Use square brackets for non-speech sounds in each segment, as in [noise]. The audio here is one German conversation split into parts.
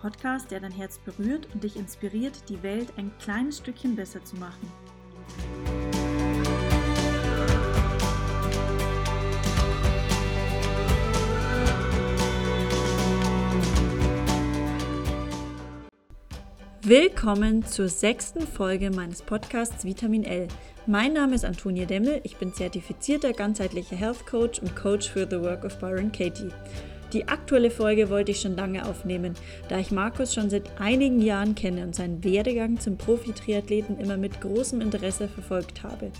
Podcast, der dein Herz berührt und dich inspiriert, die Welt ein kleines Stückchen besser zu machen. Willkommen zur sechsten Folge meines Podcasts Vitamin L. Mein Name ist Antonia Demmel, ich bin zertifizierter ganzheitlicher Health Coach und Coach für The Work of Byron Katie. Die aktuelle Folge wollte ich schon lange aufnehmen, da ich Markus schon seit einigen Jahren kenne und seinen Werdegang zum Profi-Triathleten immer mit großem Interesse verfolgt habe.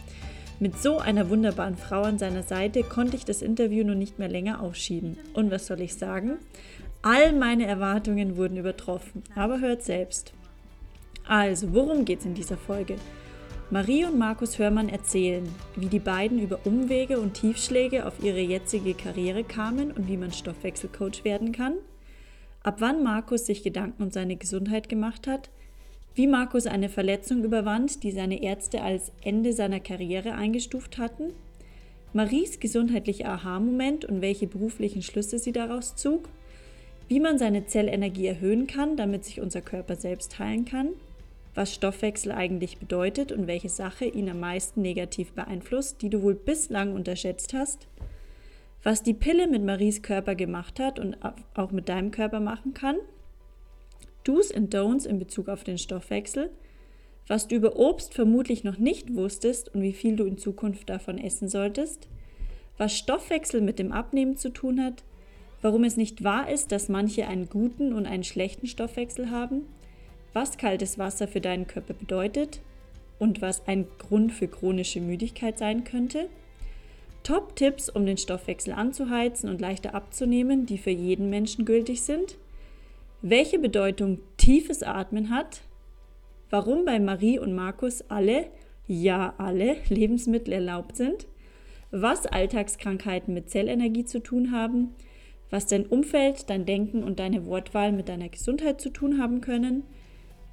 Mit so einer wunderbaren Frau an seiner Seite konnte ich das Interview nun nicht mehr länger aufschieben. Und was soll ich sagen? All meine Erwartungen wurden übertroffen, aber hört selbst. Also, worum geht es in dieser Folge? Marie und Markus Hörmann erzählen, wie die beiden über Umwege und Tiefschläge auf ihre jetzige Karriere kamen und wie man Stoffwechselcoach werden kann, ab wann Markus sich Gedanken um seine Gesundheit gemacht hat, wie Markus eine Verletzung überwand, die seine Ärzte als Ende seiner Karriere eingestuft hatten, Maries gesundheitlicher Aha-Moment und welche beruflichen Schlüsse sie daraus zog, wie man seine Zellenergie erhöhen kann, damit sich unser Körper selbst heilen kann, was Stoffwechsel eigentlich bedeutet und welche Sache ihn am meisten negativ beeinflusst, die du wohl bislang unterschätzt hast, was die Pille mit Maries Körper gemacht hat und auch mit deinem Körper machen kann, Do's and Don'ts in Bezug auf den Stoffwechsel, was du über Obst vermutlich noch nicht wusstest und wie viel du in Zukunft davon essen solltest, was Stoffwechsel mit dem Abnehmen zu tun hat, warum es nicht wahr ist, dass manche einen guten und einen schlechten Stoffwechsel haben, was kaltes Wasser für deinen Körper bedeutet und was ein Grund für chronische Müdigkeit sein könnte. Top-Tipps, um den Stoffwechsel anzuheizen und leichter abzunehmen, die für jeden Menschen gültig sind. Welche Bedeutung tiefes Atmen hat. Warum bei Marie und Markus alle, ja alle, [laughs] Lebensmittel erlaubt sind. Was Alltagskrankheiten mit Zellenergie zu tun haben. Was dein Umfeld, dein Denken und deine Wortwahl mit deiner Gesundheit zu tun haben können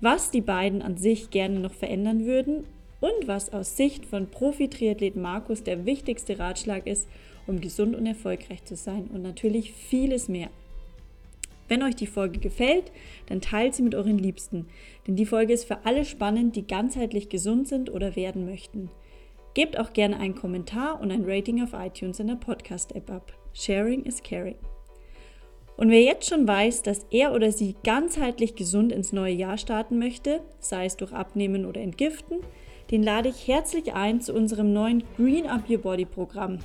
was die beiden an sich gerne noch verändern würden und was aus Sicht von Profi-Triathlet Markus der wichtigste Ratschlag ist, um gesund und erfolgreich zu sein und natürlich vieles mehr. Wenn euch die Folge gefällt, dann teilt sie mit euren Liebsten, denn die Folge ist für alle spannend, die ganzheitlich gesund sind oder werden möchten. Gebt auch gerne einen Kommentar und ein Rating auf iTunes in der Podcast-App ab. Sharing is caring. Und wer jetzt schon weiß, dass er oder sie ganzheitlich gesund ins neue Jahr starten möchte, sei es durch Abnehmen oder Entgiften, den lade ich herzlich ein zu unserem neuen Green Up Your Body Programm.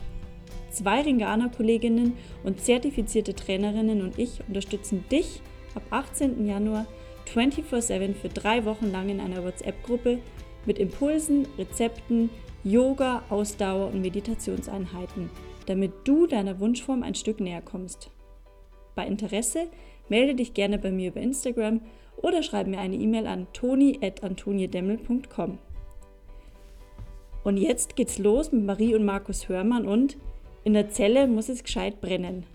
Zwei Ringana-Kolleginnen und zertifizierte Trainerinnen und ich unterstützen dich ab 18. Januar 24-7 für drei Wochen lang in einer WhatsApp-Gruppe mit Impulsen, Rezepten, Yoga, Ausdauer und Meditationseinheiten, damit du deiner Wunschform ein Stück näher kommst. Bei Interesse melde dich gerne bei mir über Instagram oder schreib mir eine E-Mail an toni.antoniedemmel.com. Und jetzt geht's los mit Marie und Markus Hörmann und in der Zelle muss es gescheit brennen.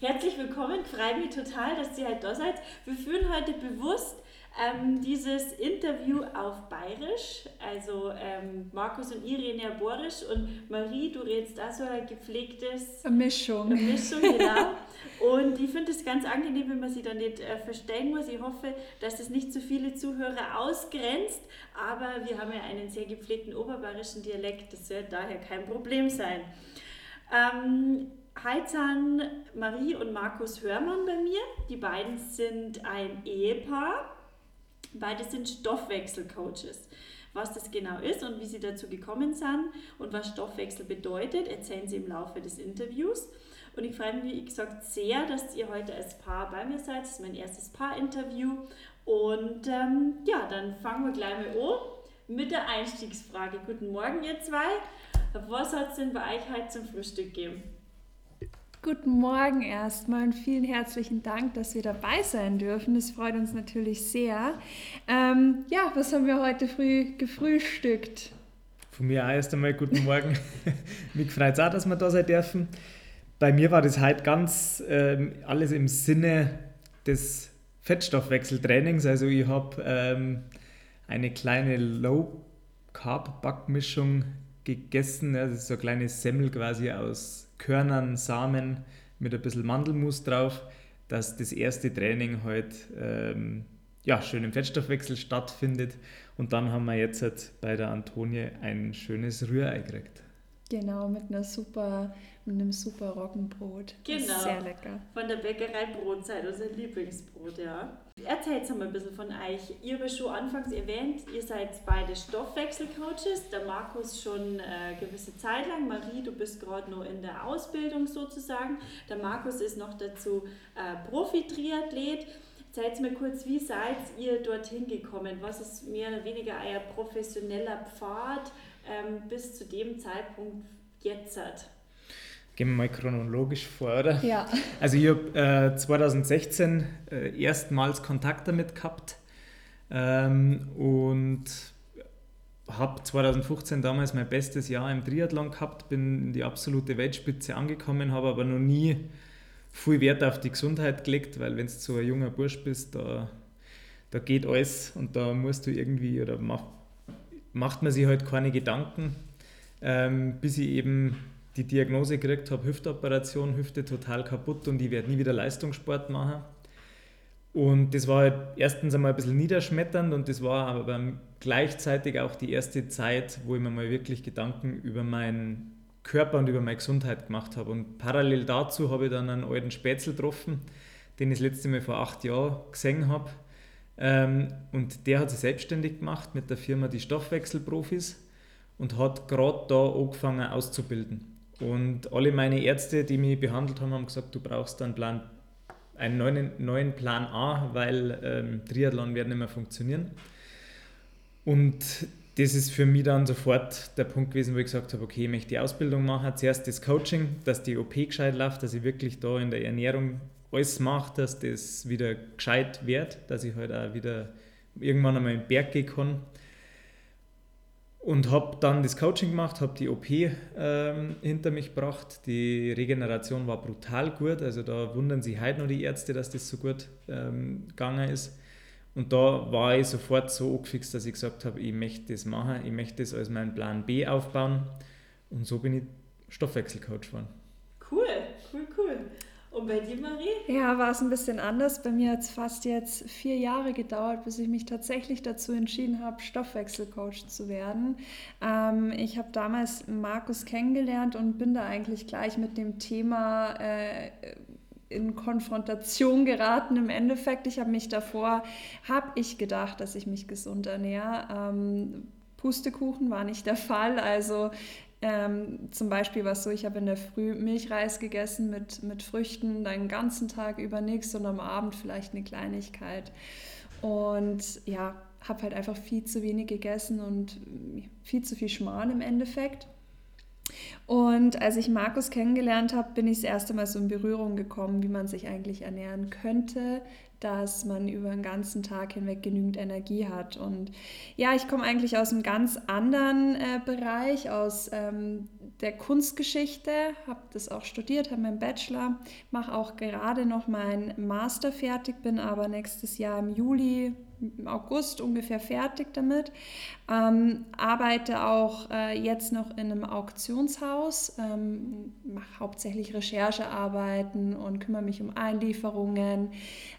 Herzlich willkommen, freue mich total, dass ihr halt da seid. Wir führen heute bewusst ähm, dieses Interview auf Bayerisch. Also ähm, Markus und Irene Borisch und Marie, du redest da so ein gepflegtes... Eine Mischung. Eine Mischung, genau. und ich finde es ganz angenehm, wenn man sie da nicht äh, verstehen muss. Ich hoffe, dass das nicht zu so viele Zuhörer ausgrenzt, aber wir haben ja einen sehr gepflegten oberbayerischen Dialekt, das wird daher kein Problem sein. Ähm, Heizan Marie und Markus Hörmann bei mir. Die beiden sind ein Ehepaar. Beide sind Stoffwechselcoaches. Was das genau ist und wie sie dazu gekommen sind und was Stoffwechsel bedeutet, erzählen sie im Laufe des Interviews. Und ich freue mich, wie gesagt, sehr, dass ihr heute als Paar bei mir seid. Das ist mein erstes Paar-Interview. Und ähm, ja, dann fangen wir gleich mal an mit der Einstiegsfrage. Guten Morgen, ihr zwei. Was hat es denn bei euch heute zum Frühstück gegeben? Guten Morgen erstmal und vielen herzlichen Dank, dass wir dabei sein dürfen. Das freut uns natürlich sehr. Ähm, ja, was haben wir heute früh gefrühstückt? Von mir auch erst einmal guten Morgen. [laughs] Mich freut es auch, dass wir da sein dürfen. Bei mir war das heute ganz ähm, alles im Sinne des Fettstoffwechseltrainings. Also ich habe ähm, eine kleine Low-Carb-Backmischung gegessen. Also so eine kleine Semmel quasi aus Körnern, Samen mit ein bisschen Mandelmus drauf, dass das erste Training halt ähm, ja, schön im Fettstoffwechsel stattfindet. Und dann haben wir jetzt halt bei der Antonie ein schönes Rührei gekriegt. Genau, mit einer super, mit einem super Roggenbrot. Genau. Sehr lecker. Von der Bäckerei Brotzeit, unser Lieblingsbrot, ja. Erzählt mal ein bisschen von euch. Ihr habt schon anfangs erwähnt, ihr seid beide Stoffwechselcoaches. Der Markus schon äh, gewisse Zeit lang. Marie, du bist gerade noch in der Ausbildung sozusagen. Der Markus ist noch dazu äh, Profi-Triathlet. Zeigt mir kurz, wie seid ihr dorthin gekommen? Was ist mehr oder weniger euer professioneller Pfad ähm, bis zu dem Zeitpunkt jetzt? Gehen wir mal chronologisch vor, oder? Ja. Also ich habe äh, 2016 äh, erstmals Kontakt damit gehabt ähm, und habe 2015 damals mein bestes Jahr im Triathlon gehabt, bin in die absolute Weltspitze angekommen, habe aber noch nie viel Wert auf die Gesundheit gelegt, weil wenn du so ein junger Bursch bist, da, da geht alles und da musst du irgendwie oder mach, macht man sich halt keine Gedanken, ähm, bis ich eben die Diagnose gekriegt habe, Hüftoperation, Hüfte total kaputt und ich werde nie wieder Leistungssport machen. Und das war halt erstens einmal ein bisschen niederschmetternd und das war aber gleichzeitig auch die erste Zeit, wo ich mir mal wirklich Gedanken über meinen Körper und über meine Gesundheit gemacht habe. Und parallel dazu habe ich dann einen alten Spätzl getroffen, den ich das letzte Mal vor acht Jahren gesehen habe. Ähm, und der hat sich selbstständig gemacht mit der Firma Die Stoffwechselprofis und hat gerade da angefangen auszubilden. Und alle meine Ärzte, die mich behandelt haben, haben gesagt, du brauchst einen Plan, einen neuen, neuen Plan A, weil ähm, Triathlon wird nicht mehr funktionieren. Und das ist für mich dann sofort der Punkt gewesen, wo ich gesagt habe, okay, ich möchte die Ausbildung machen. Zuerst das Coaching, dass die OP gescheit läuft, dass ich wirklich da in der Ernährung alles mache, dass das wieder gescheit wird, dass ich halt auch wieder irgendwann einmal in den Berg gehen kann. Und habe dann das Coaching gemacht, habe die OP ähm, hinter mich gebracht. Die Regeneration war brutal gut, also da wundern sich heute noch die Ärzte, dass das so gut ähm, gegangen ist. Und da war ich sofort so angefixt, dass ich gesagt habe, ich möchte das machen, ich möchte das als meinen Plan B aufbauen. Und so bin ich Stoffwechselcoach geworden. Cool. Und bei dir, Marie? Ja, war es ein bisschen anders. Bei mir hat es fast jetzt vier Jahre gedauert, bis ich mich tatsächlich dazu entschieden habe, Stoffwechselcoach zu werden. Ähm, ich habe damals Markus kennengelernt und bin da eigentlich gleich mit dem Thema äh, in Konfrontation geraten im Endeffekt. Ich habe mich davor, habe ich gedacht, dass ich mich gesund ernähre. Ähm, Pustekuchen war nicht der Fall. Also ähm, zum Beispiel war es so, ich habe in der Früh Milchreis gegessen mit, mit Früchten, den ganzen Tag über nichts und am Abend vielleicht eine Kleinigkeit. Und ja, habe halt einfach viel zu wenig gegessen und viel zu viel Schmarrn im Endeffekt. Und als ich Markus kennengelernt habe, bin ich das erste Mal so in Berührung gekommen, wie man sich eigentlich ernähren könnte, dass man über den ganzen Tag hinweg genügend Energie hat. Und ja, ich komme eigentlich aus einem ganz anderen äh, Bereich, aus ähm, der Kunstgeschichte, habe das auch studiert, habe meinen Bachelor, mache auch gerade noch meinen Master fertig, bin aber nächstes Jahr im Juli August ungefähr fertig damit. Ähm, arbeite auch äh, jetzt noch in einem Auktionshaus, ähm, mache hauptsächlich Recherchearbeiten und kümmere mich um Einlieferungen.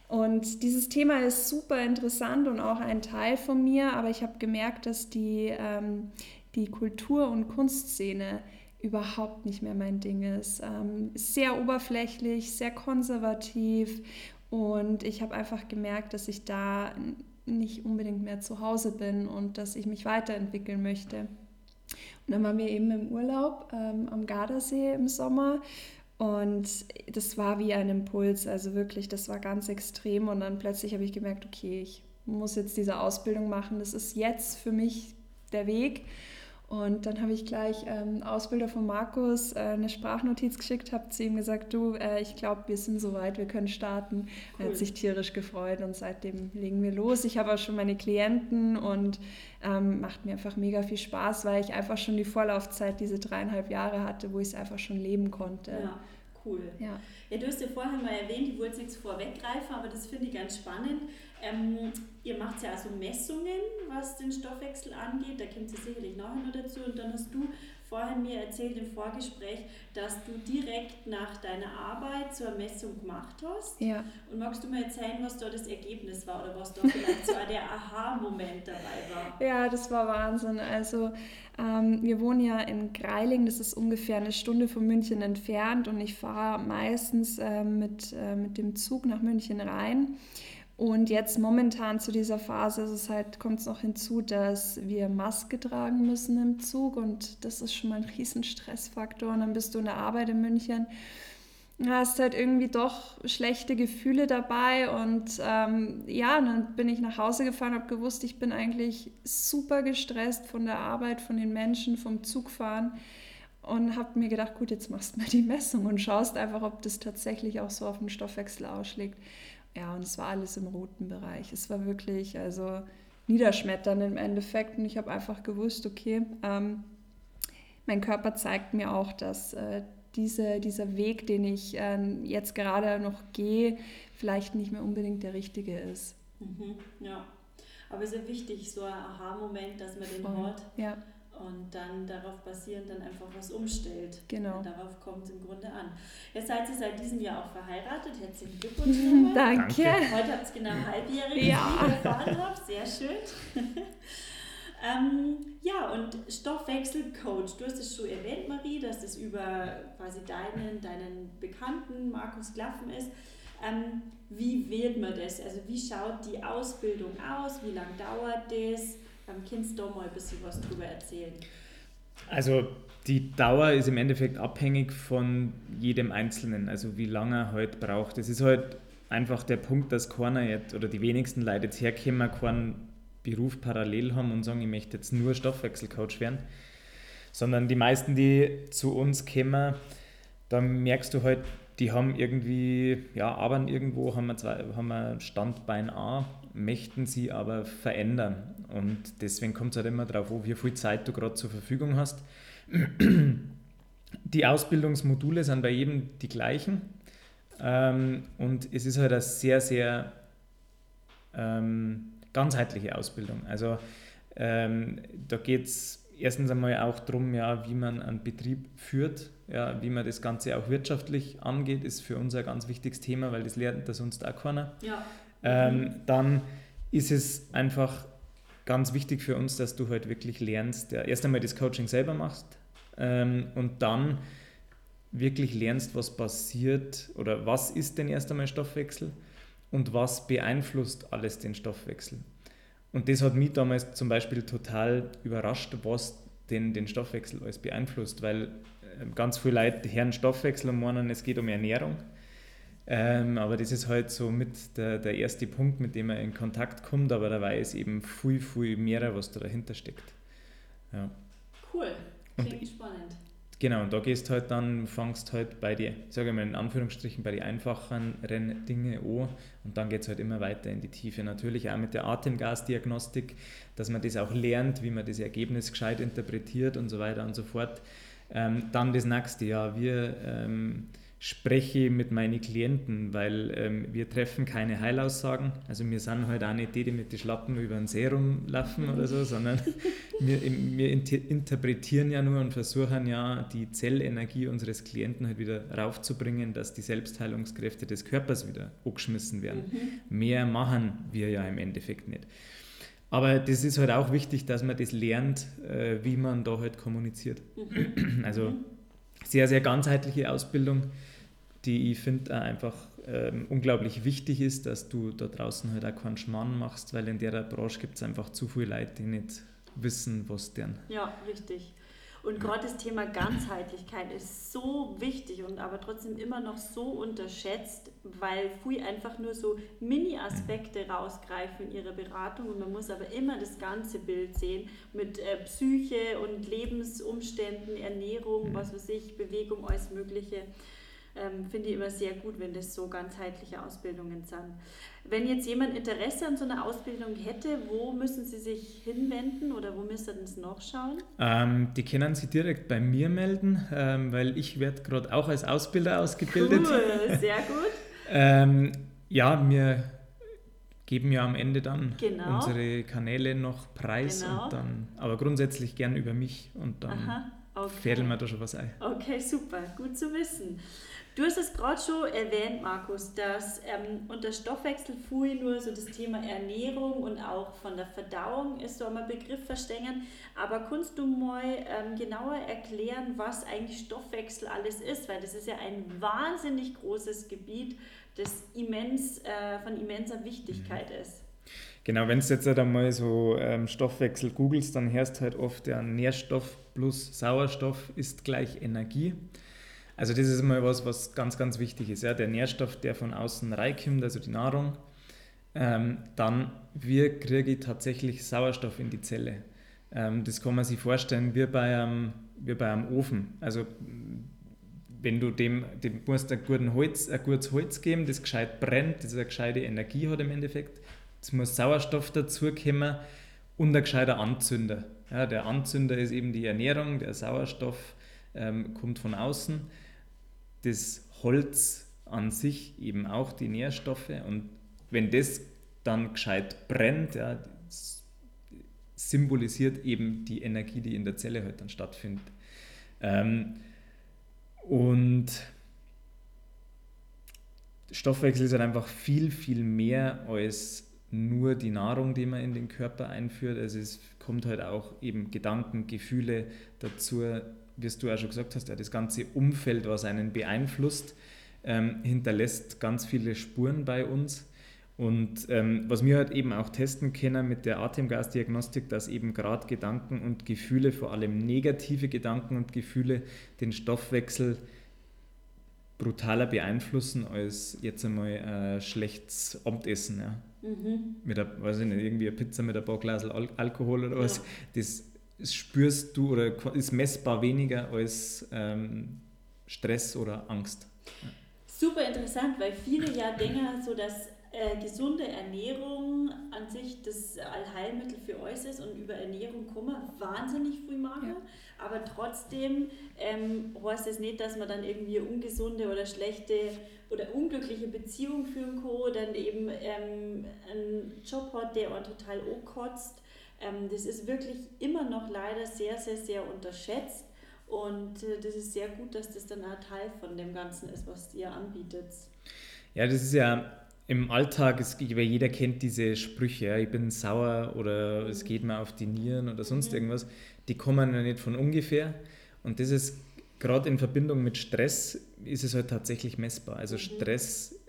Und dieses Thema ist super interessant und auch ein Teil von mir, aber ich habe gemerkt, dass die, ähm, die Kultur- und Kunstszene überhaupt nicht mehr mein Ding ist. Ähm, sehr oberflächlich, sehr konservativ und ich habe einfach gemerkt, dass ich da nicht unbedingt mehr zu Hause bin und dass ich mich weiterentwickeln möchte. Und dann waren wir eben im Urlaub ähm, am Gardasee im Sommer und das war wie ein Impuls, also wirklich, das war ganz extrem und dann plötzlich habe ich gemerkt, okay, ich muss jetzt diese Ausbildung machen, das ist jetzt für mich der Weg und dann habe ich gleich ähm, Ausbilder von Markus äh, eine Sprachnotiz geschickt, habe zu ihm gesagt, du, äh, ich glaube, wir sind soweit, wir können starten. Cool. Er hat sich tierisch gefreut und seitdem legen wir los. Ich habe auch schon meine Klienten und ähm, macht mir einfach mega viel Spaß, weil ich einfach schon die Vorlaufzeit, diese dreieinhalb Jahre hatte, wo ich es einfach schon leben konnte. Ja, cool. Ja. ja, du hast ja vorher mal erwähnt, ich wollte nichts vorweggreifen, aber das finde ich ganz spannend. Ähm, ihr macht ja also Messungen, was den Stoffwechsel angeht, da kommt es sicherlich nachher noch dazu. Und dann hast du vorhin mir erzählt im Vorgespräch, dass du direkt nach deiner Arbeit eine Messung gemacht hast. Ja. Und magst du mir erzählen, was da das Ergebnis war oder was da vielleicht so [laughs] der Aha-Moment dabei war? Ja, das war Wahnsinn. Also ähm, wir wohnen ja in Greiling, das ist ungefähr eine Stunde von München entfernt und ich fahre meistens äh, mit, äh, mit dem Zug nach München rein. Und jetzt momentan zu dieser Phase ist es halt, kommt es noch hinzu, dass wir Maske tragen müssen im Zug und das ist schon mal ein riesen Stressfaktor. Und dann bist du in der Arbeit in München, hast halt irgendwie doch schlechte Gefühle dabei und ähm, ja, dann bin ich nach Hause gefahren, habe gewusst, ich bin eigentlich super gestresst von der Arbeit, von den Menschen, vom Zugfahren und habe mir gedacht, gut, jetzt machst du mal die Messung und schaust einfach, ob das tatsächlich auch so auf den Stoffwechsel ausschlägt. Ja, und es war alles im roten Bereich. Es war wirklich, also niederschmetternd im Endeffekt. Und ich habe einfach gewusst, okay, ähm, mein Körper zeigt mir auch, dass äh, diese, dieser Weg, den ich äh, jetzt gerade noch gehe, vielleicht nicht mehr unbedingt der richtige ist. Mhm, ja, aber es ist ja wichtig, so ein Aha-Moment, dass man den Voll. hat. Ja und dann darauf basierend dann einfach was umstellt. Genau. Und darauf kommt es im Grunde an. Jetzt seid ihr seit diesem Jahr auch verheiratet. Herzlichen [laughs] Glückwunsch. Danke. Heute habt ihr genau halbjährig, ja. erfahren habe. Sehr schön. [laughs] ähm, ja, und Stoffwechselcoach. Du hast es schon erwähnt, Marie, dass das über quasi deinen, deinen Bekannten Markus Klaffen ist. Ähm, wie wählt man das? Also wie schaut die Ausbildung aus? Wie lange dauert das? Kannst du da mal ein bisschen was drüber erzählen? Also die Dauer ist im Endeffekt abhängig von jedem Einzelnen, also wie lange er halt braucht. Es ist halt einfach der Punkt, dass keiner jetzt, oder die wenigsten Leute jetzt herkommen, keinen Beruf parallel haben und sagen, ich möchte jetzt nur Stoffwechselcoach werden, sondern die meisten, die zu uns kommen, da merkst du halt, die haben irgendwie, ja, arbeiten irgendwo, haben wir, zwei, haben wir Standbein A, möchten sie aber verändern. Und deswegen kommt es halt immer darauf an, wie viel Zeit du gerade zur Verfügung hast. Die Ausbildungsmodule sind bei jedem die gleichen. Ähm, und es ist halt eine sehr, sehr ähm, ganzheitliche Ausbildung. Also ähm, da geht es erstens einmal auch darum, ja, wie man einen Betrieb führt, ja, wie man das Ganze auch wirtschaftlich angeht, ist für uns ein ganz wichtiges Thema, weil das lernt das uns auch keiner. Ja. Ähm, dann ist es einfach ganz wichtig für uns, dass du halt wirklich lernst, ja, erst einmal das Coaching selber machst ähm, und dann wirklich lernst, was passiert oder was ist denn erst einmal Stoffwechsel und was beeinflusst alles den Stoffwechsel. Und das hat mich damals zum Beispiel total überrascht, was den, den Stoffwechsel alles beeinflusst, weil ähm, ganz viele Leute hören Stoffwechsel und meinen, es geht um Ernährung. Ähm, aber das ist halt so mit der, der erste Punkt, mit dem man in Kontakt kommt, aber dabei ist eben viel, viel mehr, was da dahinter steckt. Ja. Cool, klingt und, spannend. Genau, und da gehst halt dann, fangst halt bei die, sage mal in Anführungsstrichen, bei den einfachen Dinge an und dann geht es halt immer weiter in die Tiefe. Natürlich auch mit der Atemgasdiagnostik, dass man das auch lernt, wie man das Ergebnis gescheit interpretiert und so weiter und so fort. Ähm, dann das nächste, ja, wir ähm, spreche mit meinen Klienten, weil ähm, wir treffen keine Heilaussagen. Also wir sind halt auch nicht die, die mit den Schlappen über den See rumlaufen oder so, sondern [laughs] wir, wir interpretieren ja nur und versuchen ja die Zellenergie unseres Klienten halt wieder raufzubringen, dass die Selbstheilungskräfte des Körpers wieder angeschmissen werden. Mhm. Mehr machen wir ja im Endeffekt nicht. Aber das ist halt auch wichtig, dass man das lernt, äh, wie man da halt kommuniziert. Mhm. [clears throat] Also mhm. sehr, sehr ganzheitliche Ausbildung die ich finde einfach ähm, unglaublich wichtig ist, dass du da draußen halt auch keinen Schmarrn machst, weil in der Branche gibt es einfach zu viele Leute, die nicht wissen, was deren. Ja, richtig. Und gerade das Thema Ganzheitlichkeit ist so wichtig und aber trotzdem immer noch so unterschätzt, weil FUI einfach nur so Mini-Aspekte mhm. rausgreifen in ihrer Beratung und man muss aber immer das ganze Bild sehen mit äh, Psyche und Lebensumständen, Ernährung, mhm. was weiß ich, Bewegung, alles Mögliche ähm, finde ich immer sehr gut, wenn das so ganzheitliche Ausbildungen sind. Wenn jetzt jemand Interesse an so einer Ausbildung hätte, wo müssen Sie sich hinwenden oder wo müssen Sie nachschauen? Ähm, die können Sie direkt bei mir melden, ähm, weil ich werde gerade auch als Ausbilder ausgebildet. Cool, sehr gut. [laughs] ähm, ja, mir geben ja am Ende dann genau. unsere Kanäle noch preis genau. und dann, aber grundsätzlich gern über mich und dann Aha, okay. fädeln wir da schon was ein. Okay, super, gut zu wissen. Du hast es gerade schon erwähnt, Markus, dass ähm, unter Stoffwechselfui nur so das Thema Ernährung und auch von der Verdauung ist so ein Begriff verstehen. Aber kannst du mal ähm, genauer erklären, was eigentlich Stoffwechsel alles ist? Weil das ist ja ein wahnsinnig großes Gebiet, das immens, äh, von immenser Wichtigkeit mhm. ist. Genau, wenn du jetzt halt einmal so ähm, Stoffwechsel googelst, dann hörst halt oft, ja, Nährstoff plus Sauerstoff ist gleich Energie. Also das ist mal was, was ganz, ganz wichtig ist. Ja? Der Nährstoff, der von außen reinkommt, also die Nahrung, ähm, dann wie kriege ich tatsächlich Sauerstoff in die Zelle. Ähm, das kann man sich vorstellen wie bei einem, wie bei einem Ofen. Also wenn du dem, dem musst ein, guten Holz, ein gutes Holz geben, das gescheit brennt, das eine gescheite Energie hat im Endeffekt. Es muss Sauerstoff dazukommen und ein gescheiter Anzünder. Ja, der Anzünder ist eben die Ernährung, der Sauerstoff ähm, kommt von außen das Holz an sich eben auch die Nährstoffe und wenn das dann gescheit brennt, ja, symbolisiert eben die Energie, die in der Zelle halt dann stattfindet. Ähm, und Stoffwechsel ist halt einfach viel, viel mehr als nur die Nahrung, die man in den Körper einführt. Also es kommt halt auch eben Gedanken, Gefühle dazu, wie du auch schon gesagt hast, ja, das ganze Umfeld, was einen beeinflusst, ähm, hinterlässt ganz viele Spuren bei uns. Und ähm, was wir halt eben auch testen können mit der Atemgasdiagnostik, dass eben gerade Gedanken und Gefühle, vor allem negative Gedanken und Gefühle, den Stoffwechsel brutaler beeinflussen als jetzt einmal äh, schlechtes Abendessen. Ja. Mhm. Mit der, weiß ich nicht, irgendwie eine Pizza mit ein paar Glas Al Alkohol oder was. Ja. Das spürst du oder ist messbar weniger als ähm, Stress oder Angst. Super interessant, weil viele ja denken, so dass äh, gesunde Ernährung an sich das Allheilmittel für euch ist und über Ernährung kommen wahnsinnig viel machen, ja. aber trotzdem ähm, heißt es nicht, dass man dann irgendwie ungesunde oder schlechte oder unglückliche Beziehung führen kann, dann eben ähm, einen Job hat, der auch total kotzt ähm, das ist wirklich immer noch leider sehr, sehr, sehr unterschätzt. Und äh, das ist sehr gut, dass das dann ein Teil von dem Ganzen ist, was ihr anbietet. Ja, das ist ja im Alltag, es, jeder kennt diese Sprüche, ja, ich bin sauer oder es mhm. geht mir auf die Nieren oder sonst mhm. irgendwas, die kommen ja nicht von ungefähr. Und das ist gerade in Verbindung mit Stress, ist es halt tatsächlich messbar. Also mhm. Stress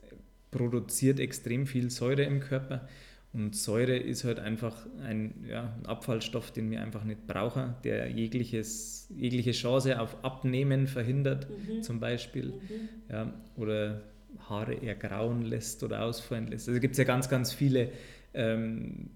produziert extrem viel Säure im Körper und Säure ist halt einfach ein, ja, ein Abfallstoff, den wir einfach nicht brauchen, der jegliches, jegliche Chance auf Abnehmen verhindert, mhm. zum Beispiel. Mhm. Ja, oder Haare ergrauen lässt oder ausfallen lässt. Also gibt es ja ganz, ganz viele ähm,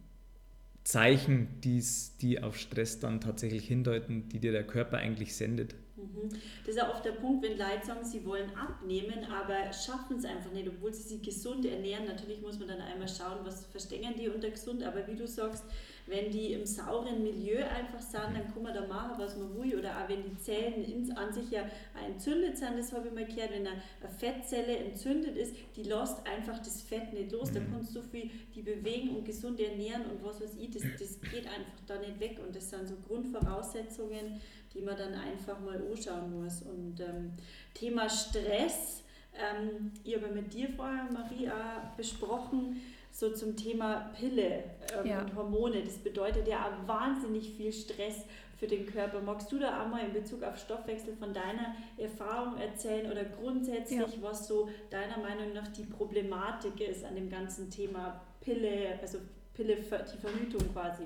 Zeichen, die's, die auf Stress dann tatsächlich hindeuten, die dir der Körper eigentlich sendet. Mhm. Das ist ja oft der Punkt, wenn Leute sagen, sie wollen abnehmen, aber schaffen es einfach nicht, obwohl sie sich gesund ernähren. Natürlich muss man dann einmal schauen, was verstehen die unter gesund, aber wie du sagst, wenn die im sauren Milieu einfach sind, dann kann man da machen, was man will. Oder auch wenn die Zellen in, an sich ja entzündet sind, das habe ich mal gehört, wenn eine, Fettzelle entzündet ist, die lässt einfach das Fett nicht los. Da mhm. kannst du so viel die bewegen und gesund ernähren und was weiß ich, das, das geht einfach da nicht weg. Und das sind so Grundvoraussetzungen, die man dann einfach mal anschauen muss. Und ähm, Thema Stress, ähm, ich habe mit dir vorher, Maria, besprochen, so zum Thema Pille ähm, ja. und Hormone. Das bedeutet ja wahnsinnig viel Stress für den Körper. Magst du da auch mal in Bezug auf Stoffwechsel von deiner Erfahrung erzählen oder grundsätzlich, ja. was so deiner Meinung nach die Problematik ist an dem ganzen Thema Pille, also Pille, die Verhütung quasi?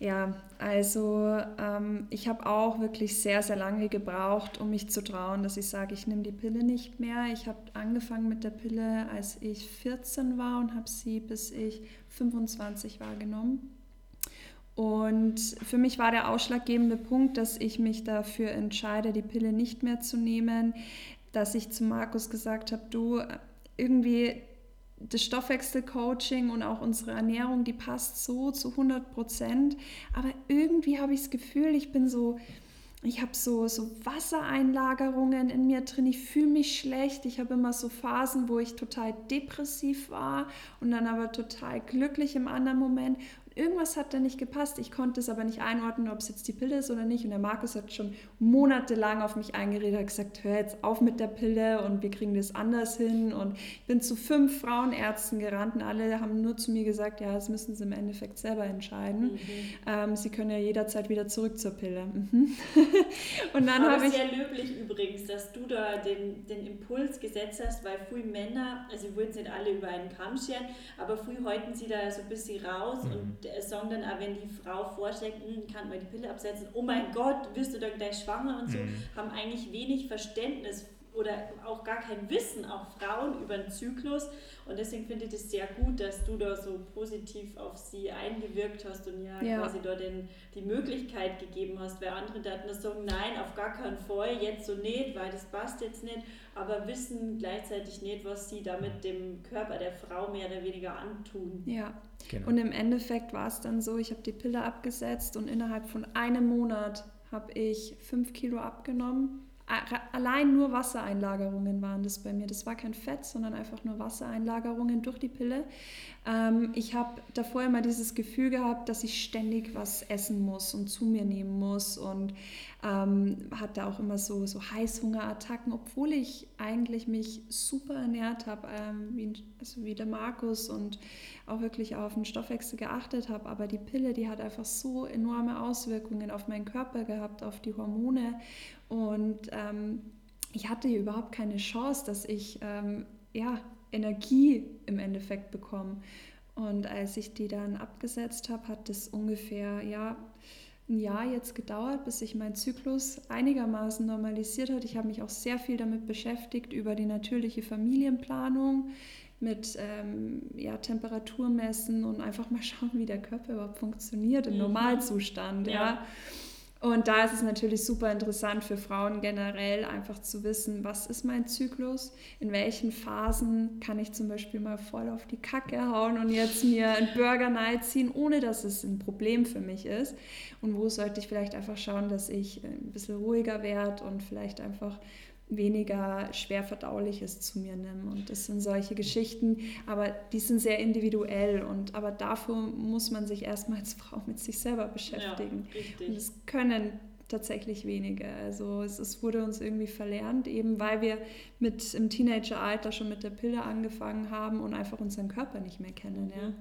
Ja, also ähm, ich habe auch wirklich sehr, sehr lange gebraucht, um mich zu trauen, dass ich sage, ich nehme die Pille nicht mehr. Ich habe angefangen mit der Pille, als ich 14 war und habe sie bis ich 25 war genommen. Und für mich war der ausschlaggebende Punkt, dass ich mich dafür entscheide, die Pille nicht mehr zu nehmen, dass ich zu Markus gesagt habe, du, irgendwie das Stoffwechselcoaching und auch unsere Ernährung, die passt so zu 100 Prozent. Aber irgendwie habe ich das Gefühl, ich bin so, ich habe so, so Wassereinlagerungen in mir drin, ich fühle mich schlecht, ich habe immer so Phasen, wo ich total depressiv war und dann aber total glücklich im anderen Moment irgendwas hat da nicht gepasst. Ich konnte es aber nicht einordnen, ob es jetzt die Pille ist oder nicht. Und der Markus hat schon monatelang auf mich eingeredet, hat gesagt, hör jetzt auf mit der Pille und wir kriegen das anders hin. Und ich bin zu fünf Frauenärzten gerannt und alle haben nur zu mir gesagt, ja, das müssen sie im Endeffekt selber entscheiden. Mhm. Ähm, sie können ja jederzeit wieder zurück zur Pille. Mhm. [laughs] und dann habe ich... sehr löblich übrigens, dass du da den, den Impuls gesetzt hast, weil früh Männer, also ich wollen nicht alle über einen Kamm scheren, aber früh häuten sie da so ein bisschen raus mhm. und Song dann auch, wenn die Frau vorschlägt, hm, kann man die Pille absetzen, oh mein Gott, wirst du dann gleich schwanger und so, mhm. haben eigentlich wenig Verständnis oder auch gar kein Wissen, auch Frauen über den Zyklus. Und deswegen finde ich es sehr gut, dass du da so positiv auf sie eingewirkt hast und ja, ja. quasi da den, die Möglichkeit gegeben hast, weil andere da sagen, nein, auf gar keinen Fall, jetzt so nicht, weil das passt jetzt nicht, aber wissen gleichzeitig nicht, was sie damit dem Körper der Frau mehr oder weniger antun. Ja, genau. und im Endeffekt war es dann so, ich habe die Pille abgesetzt und innerhalb von einem Monat habe ich fünf Kilo abgenommen allein nur Wassereinlagerungen waren das bei mir. Das war kein Fett, sondern einfach nur Wassereinlagerungen durch die Pille. Ähm, ich habe davor immer dieses Gefühl gehabt, dass ich ständig was essen muss und zu mir nehmen muss und ähm, hatte auch immer so, so Heißhungerattacken, obwohl ich eigentlich mich super ernährt habe, ähm, wie, also wie der Markus und auch wirklich auf den Stoffwechsel geachtet habe. Aber die Pille, die hat einfach so enorme Auswirkungen auf meinen Körper gehabt, auf die Hormone und ähm, ich hatte hier überhaupt keine Chance, dass ich ähm, ja, Energie im Endeffekt bekomme. Und als ich die dann abgesetzt habe, hat das ungefähr ja, ein Jahr jetzt gedauert, bis sich mein Zyklus einigermaßen normalisiert hat. Ich habe mich auch sehr viel damit beschäftigt, über die natürliche Familienplanung, mit ähm, ja, Temperatur messen und einfach mal [laughs] schauen, wie der Körper überhaupt funktioniert im mhm. Normalzustand. ja. ja. Und da ist es natürlich super interessant für Frauen generell einfach zu wissen, was ist mein Zyklus, in welchen Phasen kann ich zum Beispiel mal voll auf die Kacke hauen und jetzt mir einen Burger Night ziehen, ohne dass es ein Problem für mich ist. Und wo sollte ich vielleicht einfach schauen, dass ich ein bisschen ruhiger werde und vielleicht einfach weniger schwer verdauliches zu mir nehme. Und das sind solche Geschichten, aber die sind sehr individuell. Und aber dafür muss man sich erstmal als Frau [laughs] mit sich selber beschäftigen. Ja, und das können tatsächlich wenige. Also es, es, wurde uns irgendwie verlernt, eben weil wir mit im Teenageralter schon mit der Pille angefangen haben und einfach unseren Körper nicht mehr kennen. Ja.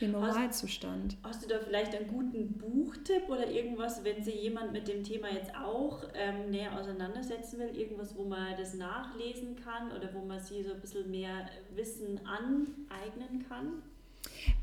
Den Normalzustand. Hast, hast, du da vielleicht einen guten Buchtipp oder irgendwas, wenn sich jemand mit dem Thema jetzt auch ähm, näher auseinandersetzen will, irgendwas, wo man das nachlesen kann oder wo man sich so ein bisschen mehr Wissen aneignen kann?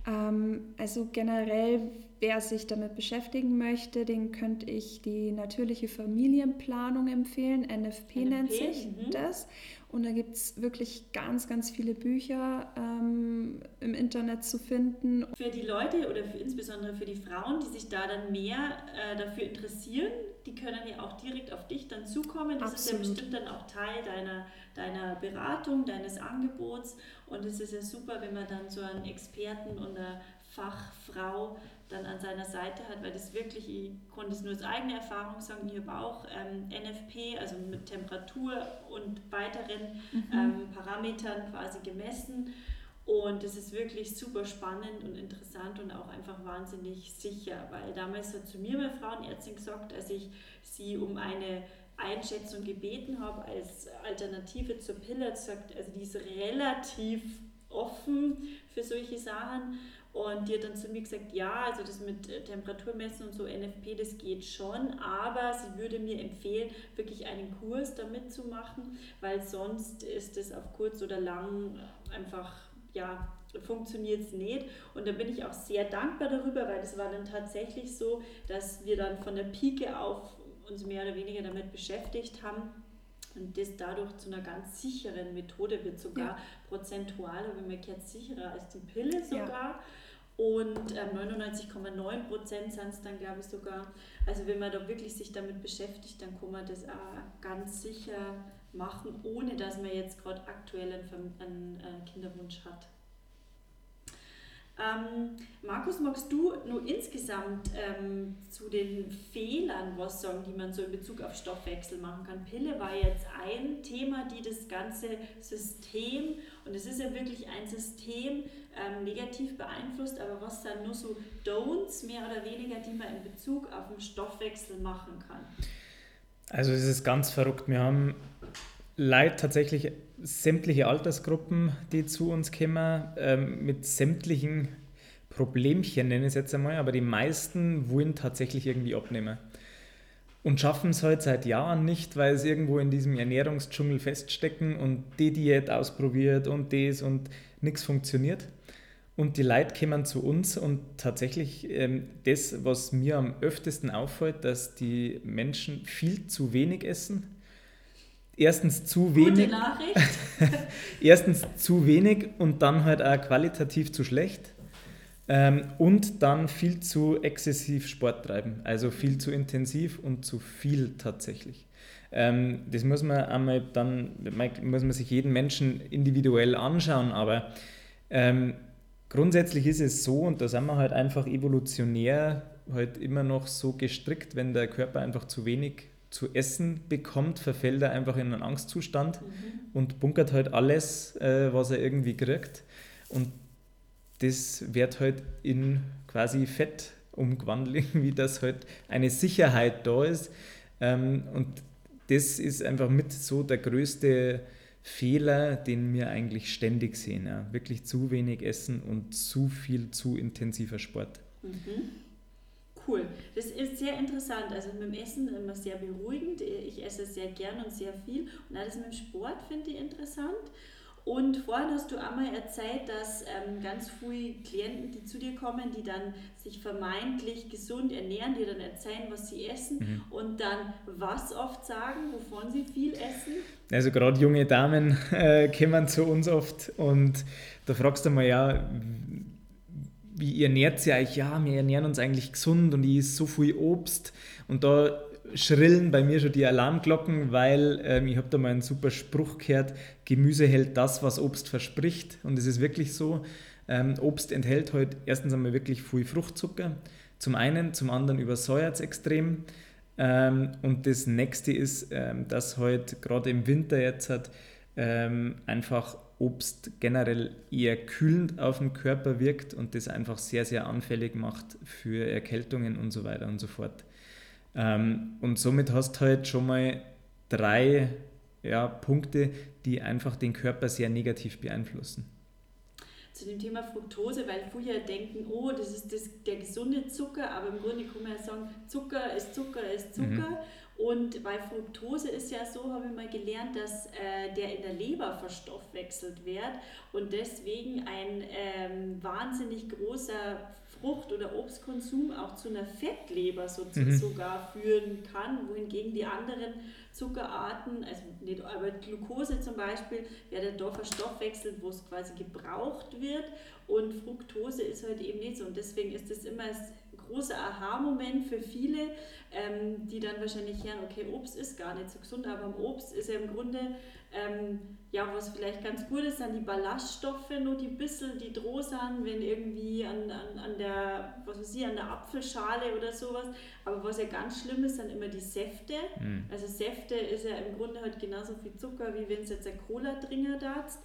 Ähm, also generell, wer sich damit beschäftigen möchte, den könnte ich die natürliche Familienplanung empfehlen. NFP, NFP nennt sich mhm. das. Und da gibt es wirklich ganz, ganz viele Bücher ähm, im Internet zu finden. Für die Leute oder für, insbesondere für die Frauen, die sich da dann mehr äh, dafür interessieren, die können ja auch direkt auf dich dann zukommen. Das Absolut. ist ja bestimmt dann auch Teil deiner, deiner Beratung, deines Angebots. Und es ist ja super, wenn man dann so einen Experten und eine Fachfrau dann an seiner Seite hat, weil das wirklich, ich konnte es nur aus eigener Erfahrung sagen, ich habe auch ähm, NFP, also mit Temperatur und weiteren mhm. ähm, Parametern quasi gemessen. Und es ist wirklich super spannend und interessant und auch einfach wahnsinnig sicher, weil damals hat zu mir meine Frauenärztin gesagt, als ich sie um eine Einschätzung gebeten habe als Alternative zur Pille, gesagt, also die ist relativ offen für solche Sachen und die hat dann zu mir gesagt, ja, also das mit äh, Temperaturmessen und so NFP, das geht schon, aber sie würde mir empfehlen, wirklich einen Kurs damit zu machen, weil sonst ist es auf kurz oder lang einfach, ja, funktioniert es nicht. Und da bin ich auch sehr dankbar darüber, weil es war dann tatsächlich so, dass wir dann von der Pike auf uns mehr oder weniger damit beschäftigt haben und das dadurch zu einer ganz sicheren Methode wird, sogar ja. prozentual, wenn man gehört, sicherer als die Pille sogar. Ja. Und ähm, 99,9 Prozent sind es dann, glaube ich, sogar. Also wenn man da wirklich sich damit beschäftigt, dann kann man das auch ganz sicher machen, ohne dass man jetzt gerade aktuell einen Kinderwunsch hat. Ähm, Markus, magst du nur insgesamt ähm, zu den Fehlern was sagen, die man so in Bezug auf Stoffwechsel machen kann? Pille war jetzt ein Thema, die das ganze System, und es ist ja wirklich ein System, ähm, negativ beeinflusst, aber was dann nur so Don'ts mehr oder weniger, die man in Bezug auf den Stoffwechsel machen kann? Also es ist ganz verrückt. Wir haben Leute tatsächlich sämtliche Altersgruppen, die zu uns kommen, ähm, mit sämtlichen Problemchen, nenne ich es jetzt einmal, aber die meisten wollen tatsächlich irgendwie abnehmen. Und schaffen es halt seit Jahren nicht, weil sie irgendwo in diesem Ernährungsdschungel feststecken und die Diät ausprobiert und das und nichts funktioniert. Und die Leute kommen zu uns und tatsächlich ähm, das, was mir am öftesten auffällt, dass die Menschen viel zu wenig essen erstens zu wenig. Gute Nachricht. [laughs] erstens zu wenig und dann halt auch qualitativ zu schlecht. Ähm, und dann viel zu exzessiv Sport treiben, also viel zu intensiv und zu viel tatsächlich. Ähm, das muss man einmal dann, muss man sich jeden Menschen individuell anschauen, aber ähm, grundsätzlich ist es so, und da sind wir halt einfach evolutionär halt immer noch so gestrickt, wenn der Körper einfach zu wenig zu essen bekommt, verfällt er einfach in einen Angstzustand mhm. und bunkert halt alles, äh, was er irgendwie kriegt. Und das wird halt in quasi Fett umgewandelt, [laughs] wie das halt eine Sicherheit da ist. Ähm, und das ist einfach mit so der größte Fehler, den wir eigentlich ständig sehen. Ja. Wirklich zu wenig Essen und zu viel zu intensiver Sport. Mhm. Cool. Das ist sehr interessant. Also mit dem Essen immer sehr beruhigend. Ich esse sehr gern und sehr viel. Und alles mit dem Sport finde ich interessant. Und vorhin hast du einmal erzählt, dass ähm, ganz viele Klienten, die zu dir kommen, die dann sich vermeintlich gesund ernähren, die dann erzählen, was sie essen mhm. und dann was oft sagen, wovon sie viel essen. Also gerade junge Damen äh, kommen zu uns oft und da fragst du mal ja, wie ernährt ihr euch? Ja, wir ernähren uns eigentlich gesund und ich esse so viel Obst. Und da schrillen bei mir schon die Alarmglocken, weil ähm, ich habe da mal einen super Spruch gehört, Gemüse hält das, was Obst verspricht. Und es ist wirklich so. Ähm, Obst enthält halt erstens einmal wirklich viel Fruchtzucker. Zum einen, zum anderen übersäuert es extrem. Ähm, und das nächste ist, ähm, dass halt gerade im Winter jetzt hat, ähm, einfach Obst generell eher kühlend auf den Körper wirkt und das einfach sehr, sehr anfällig macht für Erkältungen und so weiter und so fort. Ähm, und somit hast du halt schon mal drei ja, Punkte, die einfach den Körper sehr negativ beeinflussen. Zu dem Thema Fructose, weil früher denken, oh, das ist das, der gesunde Zucker, aber im Grunde kann man ja sagen, Zucker ist Zucker ist Zucker. Mhm. Und bei Fructose ist ja so, habe ich mal gelernt, dass äh, der in der Leber verstoffwechselt wird und deswegen ein ähm, wahnsinnig großer Frucht- oder Obstkonsum auch zu einer Fettleber so, mhm. sogar führen kann, wohingegen die anderen Zuckerarten, also nicht, aber Glucose zum Beispiel, wird da verstoffwechselt, wo es quasi gebraucht wird und Fructose ist halt eben nicht so und deswegen ist das immer großer Aha-Moment für viele, ähm, die dann wahrscheinlich hören, okay, Obst ist gar nicht so gesund, aber am Obst ist ja im Grunde, ähm, ja, was vielleicht ganz gut ist, sind die Ballaststoffe, nur die bisschen, die droh sind, wenn irgendwie an, an, an der, was weiß ich, an der Apfelschale oder sowas. Aber was ja ganz schlimm ist, sind immer die Säfte. Mhm. Also Säfte ist ja im Grunde halt genauso viel Zucker, wie wenn es jetzt ein Cola-Dringer darfst.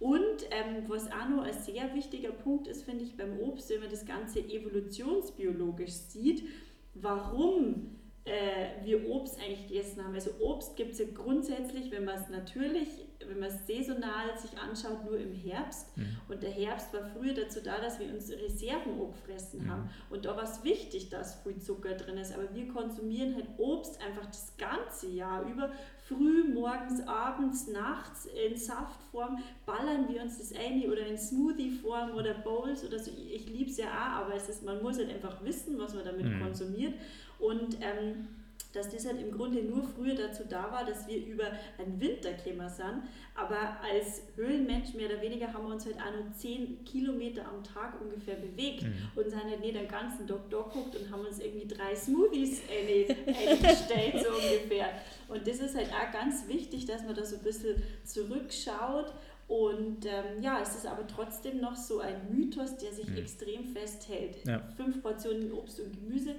Und ähm, was auch noch ein sehr wichtiger Punkt ist, finde ich, beim Obst, wenn man das Ganze evolutionsbiologisch sieht, warum äh, wir Obst eigentlich gegessen haben. Also Obst gibt es ja grundsätzlich, wenn man es natürlich, wenn man es saisonal sich anschaut, nur im Herbst. Mhm. Und der Herbst war früher dazu da, dass wir uns Reserven gefressen mhm. haben. Und da war es wichtig, dass viel Zucker drin ist. Aber wir konsumieren halt Obst einfach das ganze Jahr über. Früh, morgens, abends, nachts in Saftform ballern wir uns das ein oder in Smoothie-Form oder Bowls oder so. Ich liebe es ja auch, aber es ist, man muss halt einfach wissen, was man damit mhm. konsumiert. Und ähm, dass das halt im Grunde nur früher dazu da war, dass wir über einen Winterklima sind. Aber als Höhlenmensch mehr oder weniger haben wir uns halt auch nur 10 Kilometer am Tag ungefähr bewegt mhm. und sind halt nicht den ganzen Doktor geguckt und haben uns irgendwie drei Smoothies eingestellt, so ungefähr. Und das ist halt auch ganz wichtig, dass man da so ein bisschen zurückschaut Und ähm, ja, es ist aber trotzdem noch so ein Mythos, der sich mhm. extrem festhält. Ja. Fünf Portionen Obst und Gemüse.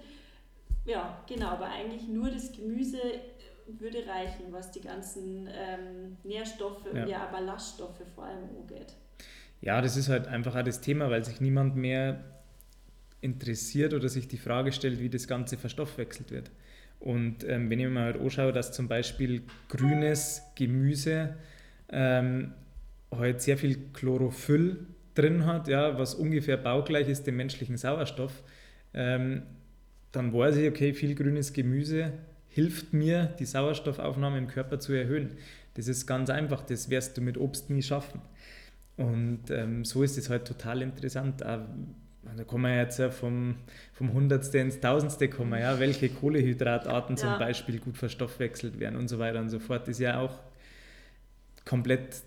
Ja, genau, aber eigentlich nur das Gemüse würde reichen, was die ganzen ähm, Nährstoffe ja. und ja, Ballaststoffe vor allem angeht. Ja, das ist halt einfach auch das Thema, weil sich niemand mehr interessiert oder sich die Frage stellt, wie das Ganze verstoffwechselt wird. Und ähm, wenn ich mir halt anschaue, dass zum Beispiel grünes Gemüse ähm, halt sehr viel Chlorophyll drin hat, ja, was ungefähr baugleich ist dem menschlichen Sauerstoff, ähm, dann weiß ich, okay, viel grünes Gemüse hilft mir, die Sauerstoffaufnahme im Körper zu erhöhen. Das ist ganz einfach, das wirst du mit Obst nie schaffen. Und ähm, so ist es halt total interessant. Auch, da kommen wir jetzt ja vom, vom Hundertste ins Tausendste kommen, ja, welche Kohlehydratarten ja. zum Beispiel gut verstoffwechselt werden und so weiter und so fort. Das ist ja auch komplett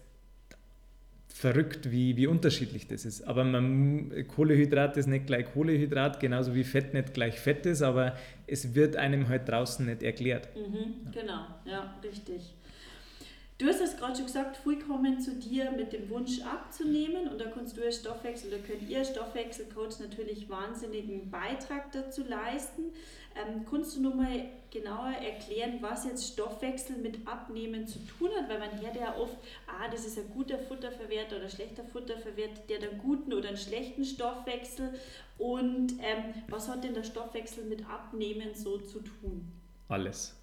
verrückt, wie, wie unterschiedlich das ist. Aber man, Kohlehydrat ist nicht gleich Kohlehydrat, genauso wie Fett nicht gleich Fett ist, aber es wird einem halt draußen nicht erklärt. Mhm, genau, ja, richtig. Du hast es gerade schon gesagt, früh kommen zu dir mit dem Wunsch abzunehmen und da kannst du als Stoffwechsel oder könnt ihr Stoffwechselcoach natürlich wahnsinnigen Beitrag dazu leisten. Ähm, kannst du nur mal genauer erklären, was jetzt Stoffwechsel mit Abnehmen zu tun hat? Weil man hört ja oft, ah, das ist ein guter Futterverwerter oder schlechter Futterverwerter, der hat einen guten oder einen schlechten Stoffwechsel. Und ähm, was hat denn der Stoffwechsel mit Abnehmen so zu tun? Alles.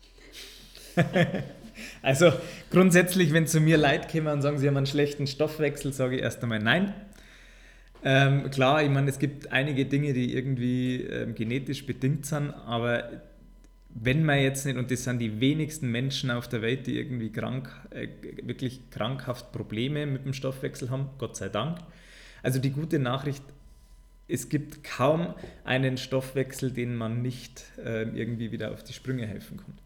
[laughs] also grundsätzlich, wenn zu mir Leute kommen und sagen, sie haben einen schlechten Stoffwechsel, sage ich erst einmal nein. Ähm, klar, ich meine, es gibt einige Dinge, die irgendwie ähm, genetisch bedingt sind, aber wenn man jetzt nicht, und das sind die wenigsten Menschen auf der Welt, die irgendwie krank, äh, wirklich krankhaft Probleme mit dem Stoffwechsel haben, Gott sei Dank. Also die gute Nachricht, es gibt kaum einen Stoffwechsel, den man nicht äh, irgendwie wieder auf die Sprünge helfen kann.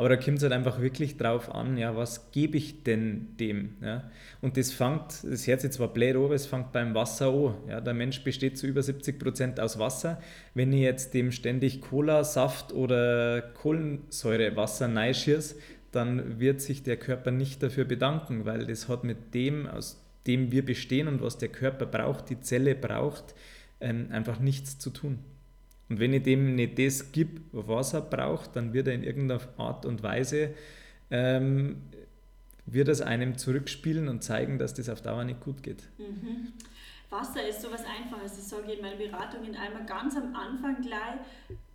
Aber da kommt es halt einfach wirklich drauf an, ja, was gebe ich denn dem? Ja? Und das fängt, das hört sich zwar blöd aber es fängt beim Wasser an. Ja? Der Mensch besteht zu über 70 Prozent aus Wasser. Wenn ich jetzt dem ständig Cola, Saft oder Kohlensäurewasser neischieß, dann wird sich der Körper nicht dafür bedanken, weil das hat mit dem, aus dem wir bestehen und was der Körper braucht, die Zelle braucht, ähm, einfach nichts zu tun. Und wenn ich dem nicht das gebe, was er braucht, dann wird er in irgendeiner Art und Weise ähm, wird es einem zurückspielen und zeigen, dass das auf Dauer nicht gut geht. Mhm. Wasser ist sowas Einfaches. Das sage ich in meinen Beratungen einmal ganz am Anfang gleich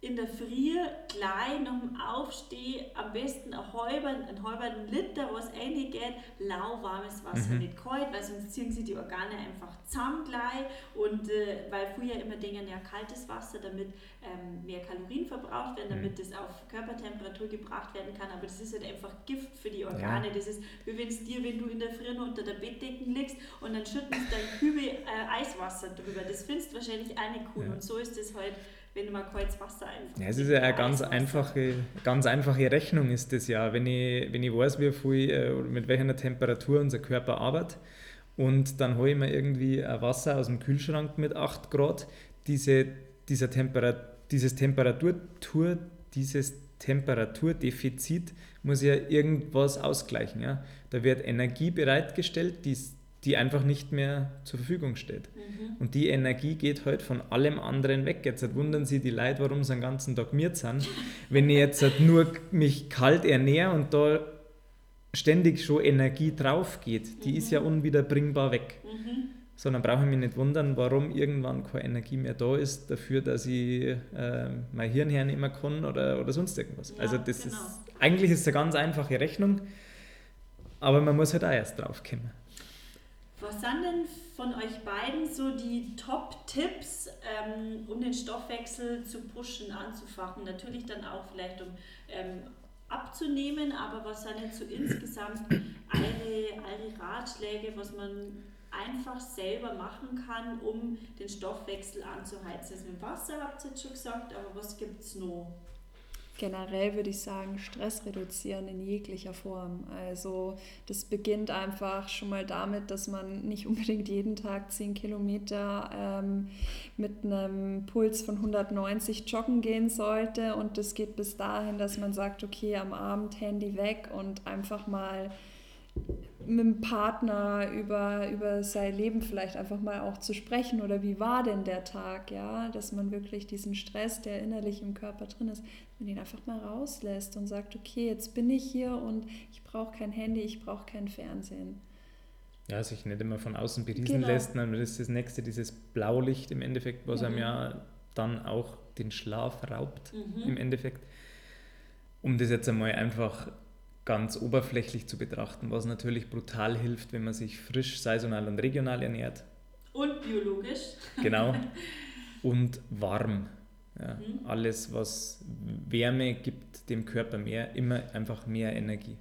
in der Früh gleich nach dem Aufstehen am besten ein halben, ein halben Liter, was reingeht, lauwarmes Wasser, mhm. nicht kalt, weil sonst ziehen sie die Organe einfach zusammen gleich und äh, weil früher immer denken, ja kaltes Wasser, damit ähm, mehr Kalorien verbraucht werden, damit mhm. das auf Körpertemperatur gebracht werden kann, aber das ist halt einfach Gift für die Organe, ja. das ist wie wenn es dir, wenn du in der Früh unter der Bettdecken liegst und dann schütten sie dein Kübel äh, Eiswasser drüber, das findest du wahrscheinlich auch nicht cool ja. und so ist es halt wenn du mal kaltes Wasser einfach. Ja, es ist ja eine ganz einfache, ganz einfache Rechnung ist das ja. Wenn ich, wenn ich weiß, wie viel, äh, mit welcher Temperatur unser Körper arbeitet und dann hole ich mir irgendwie ein Wasser aus dem Kühlschrank mit 8 Grad, diese, dieser Temperat, dieses Temperaturtour, dieses Temperaturdefizit muss ja irgendwas ausgleichen. Ja? Da wird Energie bereitgestellt, die die einfach nicht mehr zur Verfügung steht. Mhm. Und die Energie geht halt von allem anderen weg. Jetzt wundern sich die Leute, warum sie den ganzen Tag miert sind. [laughs] Wenn ich jetzt halt nur mich kalt ernähre und da ständig schon Energie drauf geht, die mhm. ist ja mhm. unwiederbringbar weg. Mhm. So, dann brauche ich mich nicht wundern, warum irgendwann keine Energie mehr da ist, dafür, dass ich äh, mein Hirn hernehmen kann oder, oder sonst irgendwas. Ja, also das genau. ist, eigentlich ist es eine ganz einfache Rechnung, aber man muss halt auch erst drauf kommen. Was sind denn von euch beiden so die Top-Tipps, ähm, um den Stoffwechsel zu pushen, anzufachen? Natürlich dann auch vielleicht, um ähm, abzunehmen, aber was sind jetzt so [clears throat] insgesamt eure, eure Ratschläge, was man einfach selber machen kann, um den Stoffwechsel anzuheizen? Also mit Wasser habt ihr jetzt schon gesagt, aber was gibt es noch? Generell würde ich sagen, Stress reduzieren in jeglicher Form. Also das beginnt einfach schon mal damit, dass man nicht [laughs] unbedingt jeden Tag 10 Kilometer ähm, mit einem Puls von 190 joggen gehen sollte. Und das geht bis dahin, dass man sagt, okay, am Abend Handy weg und einfach mal mit dem Partner über, über sein Leben vielleicht einfach mal auch zu sprechen oder wie war denn der Tag, ja, dass man wirklich diesen Stress, der innerlich im Körper drin ist, man den einfach mal rauslässt und sagt, okay, jetzt bin ich hier und ich brauche kein Handy, ich brauche kein Fernsehen. Ja, sich nicht immer von außen beriesen genau. lässt, dann ist das nächste dieses Blaulicht im Endeffekt, was mhm. einem ja dann auch den Schlaf raubt mhm. im Endeffekt. Um das jetzt einmal einfach ganz oberflächlich zu betrachten, was natürlich brutal hilft, wenn man sich frisch, saisonal und regional ernährt. Und biologisch. Genau. [laughs] Und warm. Ja, mhm. Alles, was Wärme gibt dem Körper mehr, immer einfach mehr Energie.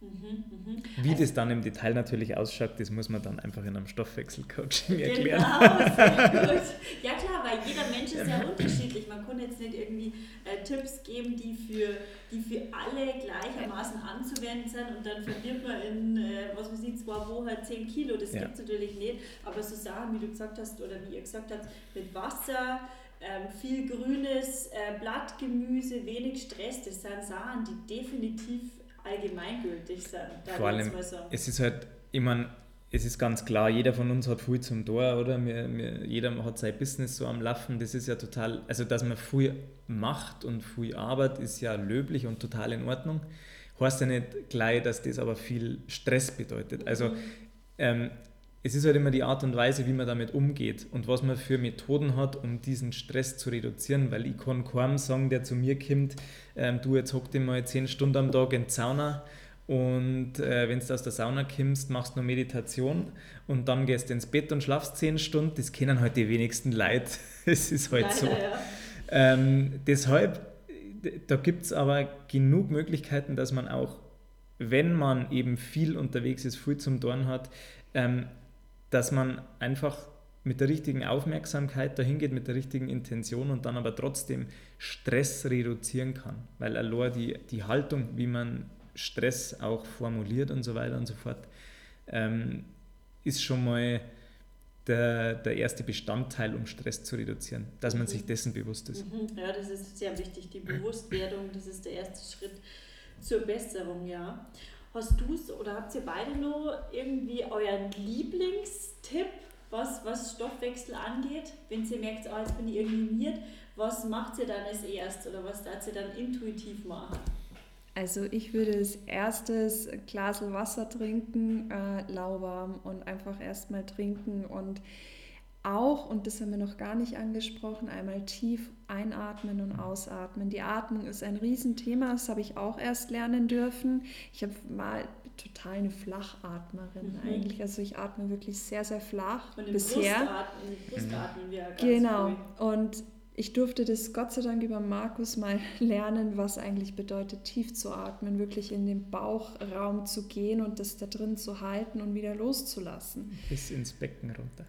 Mhm, mhm. Wie also, das dann im Detail natürlich ausschaut, das muss man dann einfach in einem Stoffwechselcoaching genau, erklären. Genau, sehr gut. [laughs] Ja klar, weil jeder Mensch ist ja unterschiedlich. Man kann jetzt nicht irgendwie äh, Tipps geben, die für, die für alle gleichermaßen anzuwenden sind und dann verliert man in, äh, was weiß ich, zwei Wochen 10 Kilo. Das ja. gibt es natürlich nicht. Aber so Sachen, wie du gesagt hast oder wie ihr gesagt habt, mit Wasser, ähm, viel grünes äh, Blattgemüse, wenig Stress, das sind Sachen, die definitiv allgemeingültig sein. Vor allem, es ist halt, ich meine, es ist ganz klar, jeder von uns hat viel zum Tor, oder? Wir, wir, jeder hat sein Business so am Laufen. Das ist ja total, also dass man viel macht und viel arbeitet, ist ja löblich und total in Ordnung. Heißt ja nicht gleich, dass das aber viel Stress bedeutet. Also mhm. ähm, es ist halt immer die Art und Weise, wie man damit umgeht und was man für Methoden hat, um diesen Stress zu reduzieren, weil ich kann keinem sagen, der zu mir kommt, ähm, du jetzt hock dich mal zehn Stunden am Tag in die Sauna und äh, wenn du aus der Sauna kommst, machst du noch Meditation und dann gehst du ins Bett und schlafst zehn Stunden, das kennen halt die wenigsten Leute, [laughs] es ist halt Leider, so. Ja. Ähm, deshalb, da gibt es aber genug Möglichkeiten, dass man auch, wenn man eben viel unterwegs ist, viel zum Dorn hat, ähm, dass man einfach mit der richtigen Aufmerksamkeit dahin geht, mit der richtigen Intention und dann aber trotzdem Stress reduzieren kann. Weil allein die, die Haltung, wie man Stress auch formuliert und so weiter und so fort, ähm, ist schon mal der, der erste Bestandteil, um Stress zu reduzieren, dass man mhm. sich dessen bewusst ist. Mhm. Ja, das ist sehr wichtig. Die Bewusstwerdung, das ist der erste Schritt zur Besserung, ja. Hast du es oder habt ihr beide noch irgendwie euren Lieblingstipp, was, was Stoffwechsel angeht? Wenn ihr merkt, oh, jetzt bin ich irgendwie was macht ihr dann als erstes oder was darf ihr dann intuitiv machen? Also ich würde als erstes Glas Wasser trinken, äh, lauwarm und einfach erstmal trinken und auch, und das haben wir noch gar nicht angesprochen, einmal tief einatmen und ausatmen. Die Atmung ist ein Riesenthema, das habe ich auch erst lernen dürfen. Ich habe mal total eine Flachatmerin mhm. eigentlich. Also ich atme wirklich sehr, sehr flach und bisher. Brustatmen, Brustatmen wir ganz genau. Früh. Und ich durfte das Gott sei Dank über Markus mal [laughs] lernen, was eigentlich bedeutet, tief zu atmen, wirklich in den Bauchraum zu gehen und das da drin zu halten und wieder loszulassen. Bis ins Becken runter.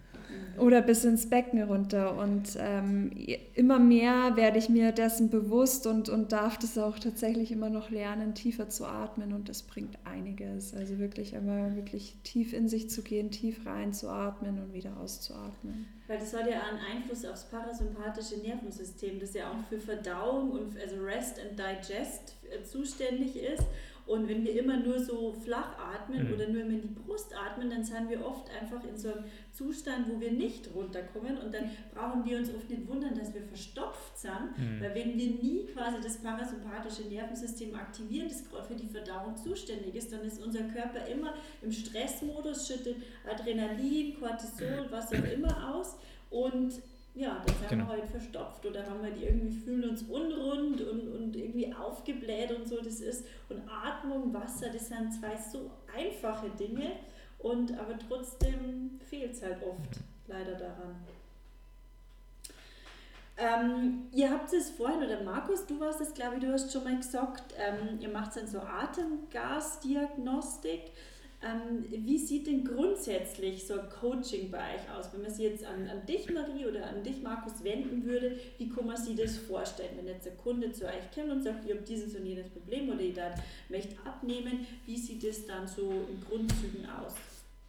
Oder bis ins Becken runter. Und ähm, immer mehr werde ich mir dessen bewusst und, und darf das auch tatsächlich immer noch lernen, tiefer zu atmen. Und das bringt einiges. Also wirklich einmal wirklich tief in sich zu gehen, tief rein zu atmen und wieder auszuatmen. Weil das hat ja einen Einfluss aufs parasympathische Nervensystem, das ja auch für Verdauung und also Rest and Digest äh, zuständig ist. Und wenn wir immer nur so flach atmen mhm. oder nur immer in die Brust atmen, dann sind wir oft einfach in so einem Zustand, wo wir nicht runterkommen und dann brauchen wir uns oft nicht wundern, dass wir verstopft sind, mhm. weil wenn wir nie quasi das parasympathische Nervensystem aktivieren, das gerade für die Verdauung zuständig ist, dann ist unser Körper immer im Stressmodus, schüttet Adrenalin, Cortisol, was auch immer aus und ja, dann sind genau. wir halt verstopft oder haben wir die irgendwie fühlen uns unrund und, und irgendwie aufgebläht und so das ist. Und Atmung, Wasser, das sind zwei so einfache Dinge und aber trotzdem fehlt es halt oft leider daran. Ähm, ihr habt es vorhin, oder Markus, du warst es, glaube ich, du hast schon mal gesagt, ähm, ihr macht dann so Atemgasdiagnostik. Ähm, wie sieht denn grundsätzlich so ein Coaching bei euch aus? Wenn man sich jetzt an, an dich, Marie, oder an dich, Markus, wenden würde, wie kann man sich das vorstellen? Wenn jetzt ein Kunde zu euch kommt und sagt, ihr habt dieses und jenes Problem oder ihr möchte abnehmen, wie sieht das dann so in Grundzügen aus?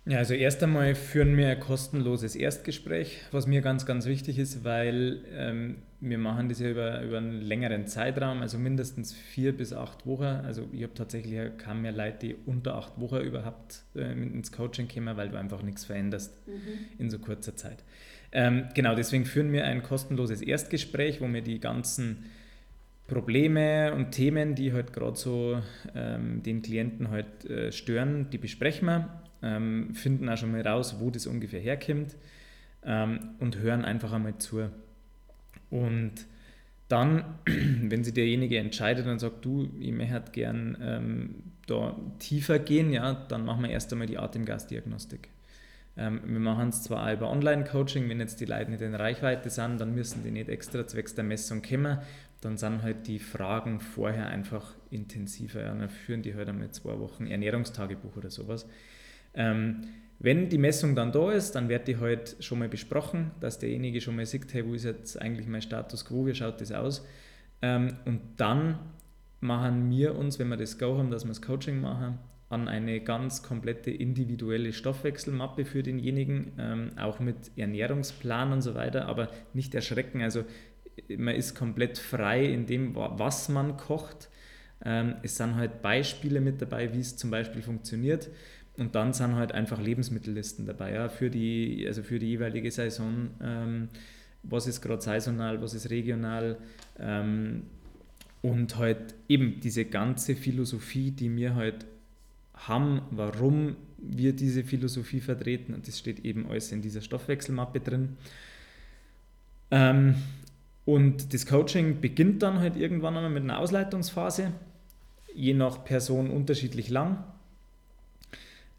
Ja, also erst einmal führen wir ein kostenloses Erstgespräch, was mir ganz, ganz wichtig ist, weil ähm, wir machen das ja über, über einen längeren Zeitraum, also mindestens vier bis acht Wochen. Also ich habe tatsächlich kaum mehr Leute, die unter acht Wochen überhaupt äh, ins Coaching kommen, weil du einfach nichts veränderst mhm. in so kurzer Zeit. Ähm, genau, deswegen führen wir ein kostenloses Erstgespräch, wo wir die ganzen Probleme und Themen, die halt gerade so ähm, den Klienten halt äh, stören, die besprechen wir, ähm, finden auch schon mal raus, wo das ungefähr herkommt ähm, und hören einfach einmal zu. Und dann, [clears throat] wenn sich derjenige entscheidet und sagt, du, ich möchte gern ähm, da tiefer gehen, ja, dann machen wir erst einmal die Atemgasdiagnostik. Ähm, wir machen es zwar auch über Online-Coaching, wenn jetzt die Leute nicht in Reichweite sind, dann müssen die nicht extra zwecks der Messung kommen. Dann sind halt die Fragen vorher einfach intensiver. Ja. Dann führen die halt einmal zwei Wochen Ernährungstagebuch oder sowas. Ähm, wenn die Messung dann da ist, dann wird die halt schon mal besprochen, dass derjenige schon mal sieht, hey, wo ist jetzt eigentlich mein Status quo, wie schaut das aus? Ähm, und dann machen wir uns, wenn wir das Go haben, dass wir das Coaching machen, an eine ganz komplette individuelle Stoffwechselmappe für denjenigen, ähm, auch mit Ernährungsplan und so weiter, aber nicht erschrecken. Also man ist komplett frei in dem, was man kocht. Ähm, es sind halt Beispiele mit dabei, wie es zum Beispiel funktioniert. Und dann sind halt einfach Lebensmittellisten dabei, ja, für, die, also für die jeweilige Saison. Ähm, was ist gerade saisonal, was ist regional. Ähm, und halt eben diese ganze Philosophie, die wir halt haben, warum wir diese Philosophie vertreten. Und das steht eben alles in dieser Stoffwechselmappe drin. Ähm, und das Coaching beginnt dann halt irgendwann einmal mit einer Ausleitungsphase, je nach Person unterschiedlich lang.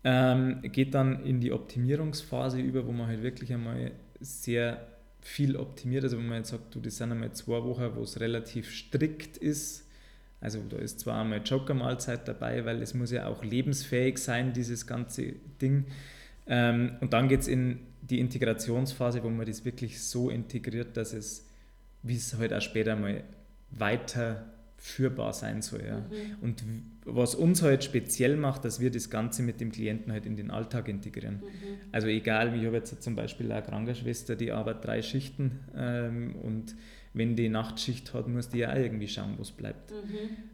Ähm, geht dann in die Optimierungsphase über, wo man halt wirklich einmal sehr viel optimiert. Also wenn man jetzt sagt, du, das sind einmal zwei Wochen, wo es relativ strikt ist. Also da ist zwar einmal Joker-Mahlzeit dabei, weil es muss ja auch lebensfähig sein, dieses ganze Ding. Ähm, und dann geht es in die Integrationsphase, wo man das wirklich so integriert, dass es, wie es halt auch später mal weiter führbar sein soll. Ja. Mhm. Und was uns halt speziell macht, dass wir das Ganze mit dem Klienten halt in den Alltag integrieren. Mhm. Also egal, ich habe jetzt zum Beispiel eine Krankenschwester, die arbeitet drei Schichten ähm, und wenn die Nachtschicht hat, muss die ja auch irgendwie schauen, wo es bleibt. Mhm.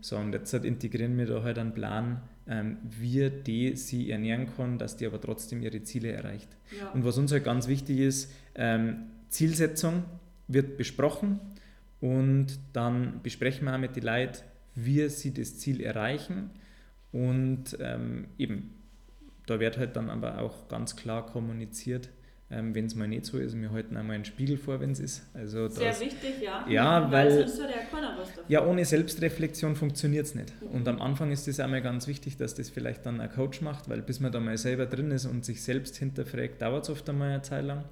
So, und jetzt halt integrieren wir da halt einen Plan, ähm, wie die sie ernähren kann, dass die aber trotzdem ihre Ziele erreicht. Ja. Und was uns halt ganz wichtig ist, ähm, Zielsetzung wird besprochen und dann besprechen wir auch mit den Leuten, wie sie das Ziel erreichen. Und ähm, eben, da wird halt dann aber auch ganz klar kommuniziert, ähm, wenn es mal nicht so ist. Wir halten einmal einen Spiegel vor, wenn es ist. Also Sehr das, wichtig, ja. Ja, weil, ja, ohne Selbstreflexion funktioniert es nicht. Mhm. Und am Anfang ist es einmal ganz wichtig, dass das vielleicht dann ein Coach macht, weil bis man da mal selber drin ist und sich selbst hinterfragt, dauert es oft einmal eine Zeit lang.